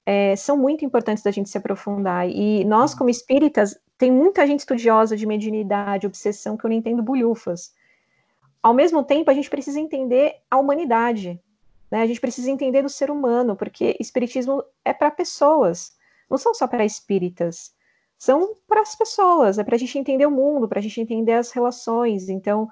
Speaker 3: é, são muito importantes da gente se aprofundar. E nós, como espíritas, tem muita gente estudiosa de mediunidade, obsessão, que eu não entendo bolhufas ao mesmo tempo, a gente precisa entender a humanidade, né? A gente precisa entender do ser humano, porque espiritismo é para pessoas, não são só para espíritas, são para as pessoas, é para a gente entender o mundo, para a gente entender as relações. Então,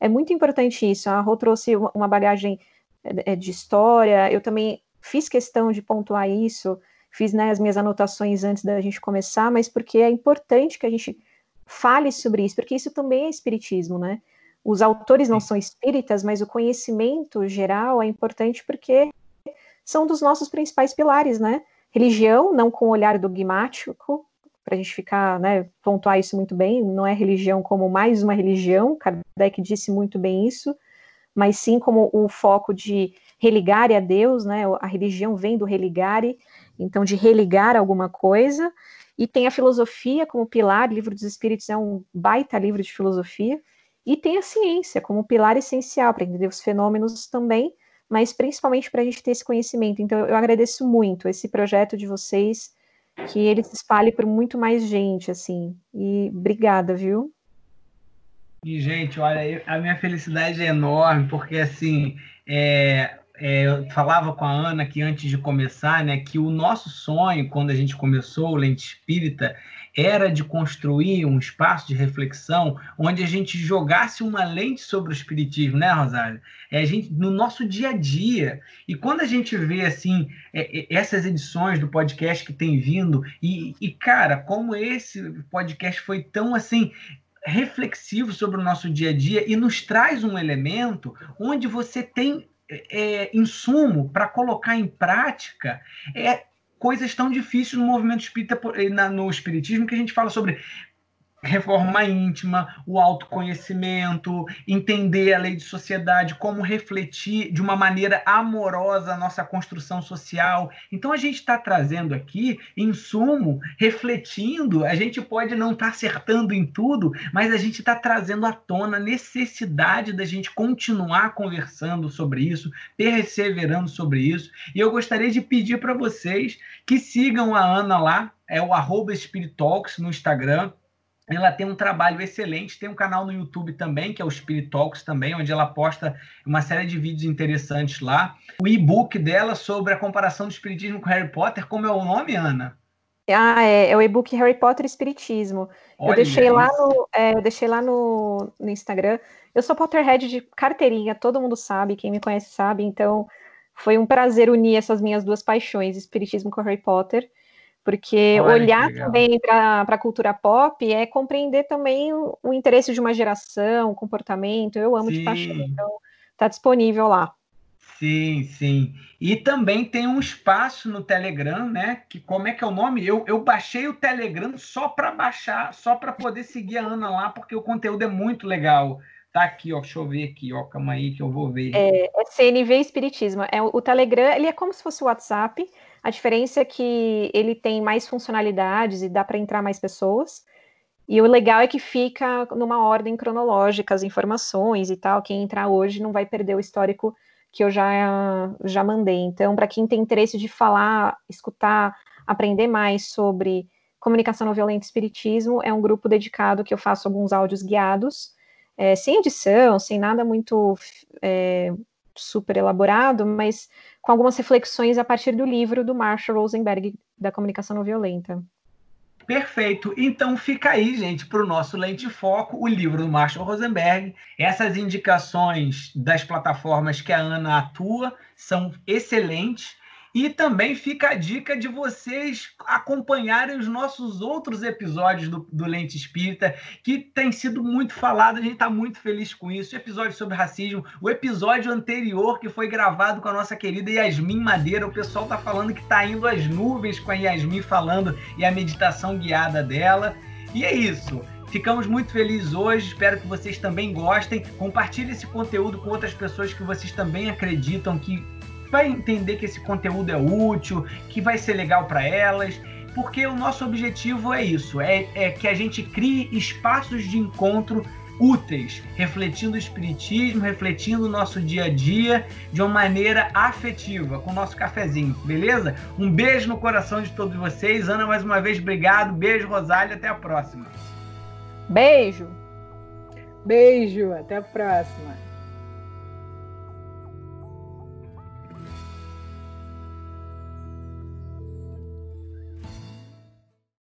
Speaker 3: é muito importante isso. A Rô trouxe uma bagagem é, é, de história, eu também fiz questão de pontuar isso, fiz né, as minhas anotações antes da gente começar, mas porque é importante que a gente fale sobre isso, porque isso também é espiritismo, né? Os autores não são espíritas, mas o conhecimento geral é importante porque são dos nossos principais pilares, né? Religião, não com o olhar dogmático, para a gente ficar, né, pontuar isso muito bem, não é religião como mais uma religião, Kardec disse muito bem isso, mas sim como o foco de religare a Deus, né? A religião vem do religare, então de religar alguma coisa, e tem a filosofia como pilar, livro dos Espíritos é um baita livro de filosofia, e tem a ciência como pilar essencial para entender os fenômenos também, mas principalmente para a gente ter esse conhecimento. Então, eu agradeço muito esse projeto de vocês, que ele se espalhe por muito mais gente, assim. E obrigada, viu?
Speaker 2: E, gente, olha, a minha felicidade é enorme, porque, assim, é, é, eu falava com a Ana que antes de começar, né, que o nosso sonho, quando a gente começou o Lente Espírita, era de construir um espaço de reflexão onde a gente jogasse uma lente sobre o espiritismo, né, Rosário? É a gente no nosso dia a dia. E quando a gente vê assim é, é, essas edições do podcast que tem vindo e, e cara, como esse podcast foi tão assim reflexivo sobre o nosso dia a dia e nos traz um elemento onde você tem é, insumo para colocar em prática é, coisas tão difíceis no movimento espírita, no espiritismo, que a gente fala sobre reforma íntima, o autoconhecimento, entender a lei de sociedade, como refletir de uma maneira amorosa a nossa construção social. Então a gente está trazendo aqui, em sumo, refletindo. A gente pode não estar tá acertando em tudo, mas a gente está trazendo à tona a necessidade da gente continuar conversando sobre isso, perseverando sobre isso. E eu gostaria de pedir para vocês que sigam a Ana lá, é o arroba Spiritalks no Instagram ela tem um trabalho excelente, tem um canal no YouTube também, que é o Spirit Talks também, onde ela posta uma série de vídeos interessantes lá. O e-book dela sobre a comparação do espiritismo com Harry Potter, como é o nome, Ana?
Speaker 3: Ah, é, é o e-book Harry Potter Espiritismo. Olha eu deixei isso. lá, no, é, eu deixei lá no, no Instagram. Eu sou Potterhead de carteirinha, todo mundo sabe, quem me conhece sabe, então foi um prazer unir essas minhas duas paixões, Espiritismo com Harry Potter. Porque Olha olhar também para a cultura pop é compreender também o, o, interesse de uma geração, o comportamento. Eu amo Sim. de paixão, então está disponível lá.
Speaker 2: Sim, sim. E também tem um espaço no Telegram, né? Que como é que é o nome? Eu, eu baixei o Telegram só para baixar, só para poder seguir a Ana lá, porque o conteúdo é muito legal. Tá aqui, ó. Deixa eu ver aqui, ó. Calma aí que eu vou ver.
Speaker 3: É, é CNV Espiritismo. É, o Telegram, ele é como se fosse o WhatsApp. A diferença é que ele tem mais funcionalidades e dá para entrar mais pessoas. E o legal é que fica numa ordem cronológica as informações e tal. Quem entrar hoje não vai perder o histórico que eu já, já mandei. Então, para quem tem interesse de falar, escutar, aprender mais sobre comunicação não violenta e espiritismo, é um grupo dedicado que eu faço alguns áudios guiados é, sem edição, sem nada muito é, super elaborado, mas com algumas reflexões a partir do livro do Marshall Rosenberg, da Comunicação Não Violenta.
Speaker 2: Perfeito. Então fica aí, gente, para o nosso Lente Foco, o livro do Marshall Rosenberg. Essas indicações das plataformas que a Ana atua são excelentes. E também fica a dica de vocês acompanharem os nossos outros episódios do, do Lente Espírita, que tem sido muito falado, a gente está muito feliz com isso. O episódio sobre racismo, o episódio anterior que foi gravado com a nossa querida Yasmin Madeira, o pessoal está falando que está indo às nuvens com a Yasmin falando e a meditação guiada dela. E é isso. Ficamos muito felizes hoje, espero que vocês também gostem. Compartilhe esse conteúdo com outras pessoas que vocês também acreditam que vai entender que esse conteúdo é útil, que vai ser legal para elas, porque o nosso objetivo é isso, é, é que a gente crie espaços de encontro úteis, refletindo o espiritismo, refletindo o nosso dia a dia de uma maneira afetiva, com o nosso cafezinho, beleza? Um beijo no coração de todos vocês. Ana, mais uma vez, obrigado. Beijo, Rosália. Até a próxima.
Speaker 3: Beijo.
Speaker 1: Beijo. Até a próxima.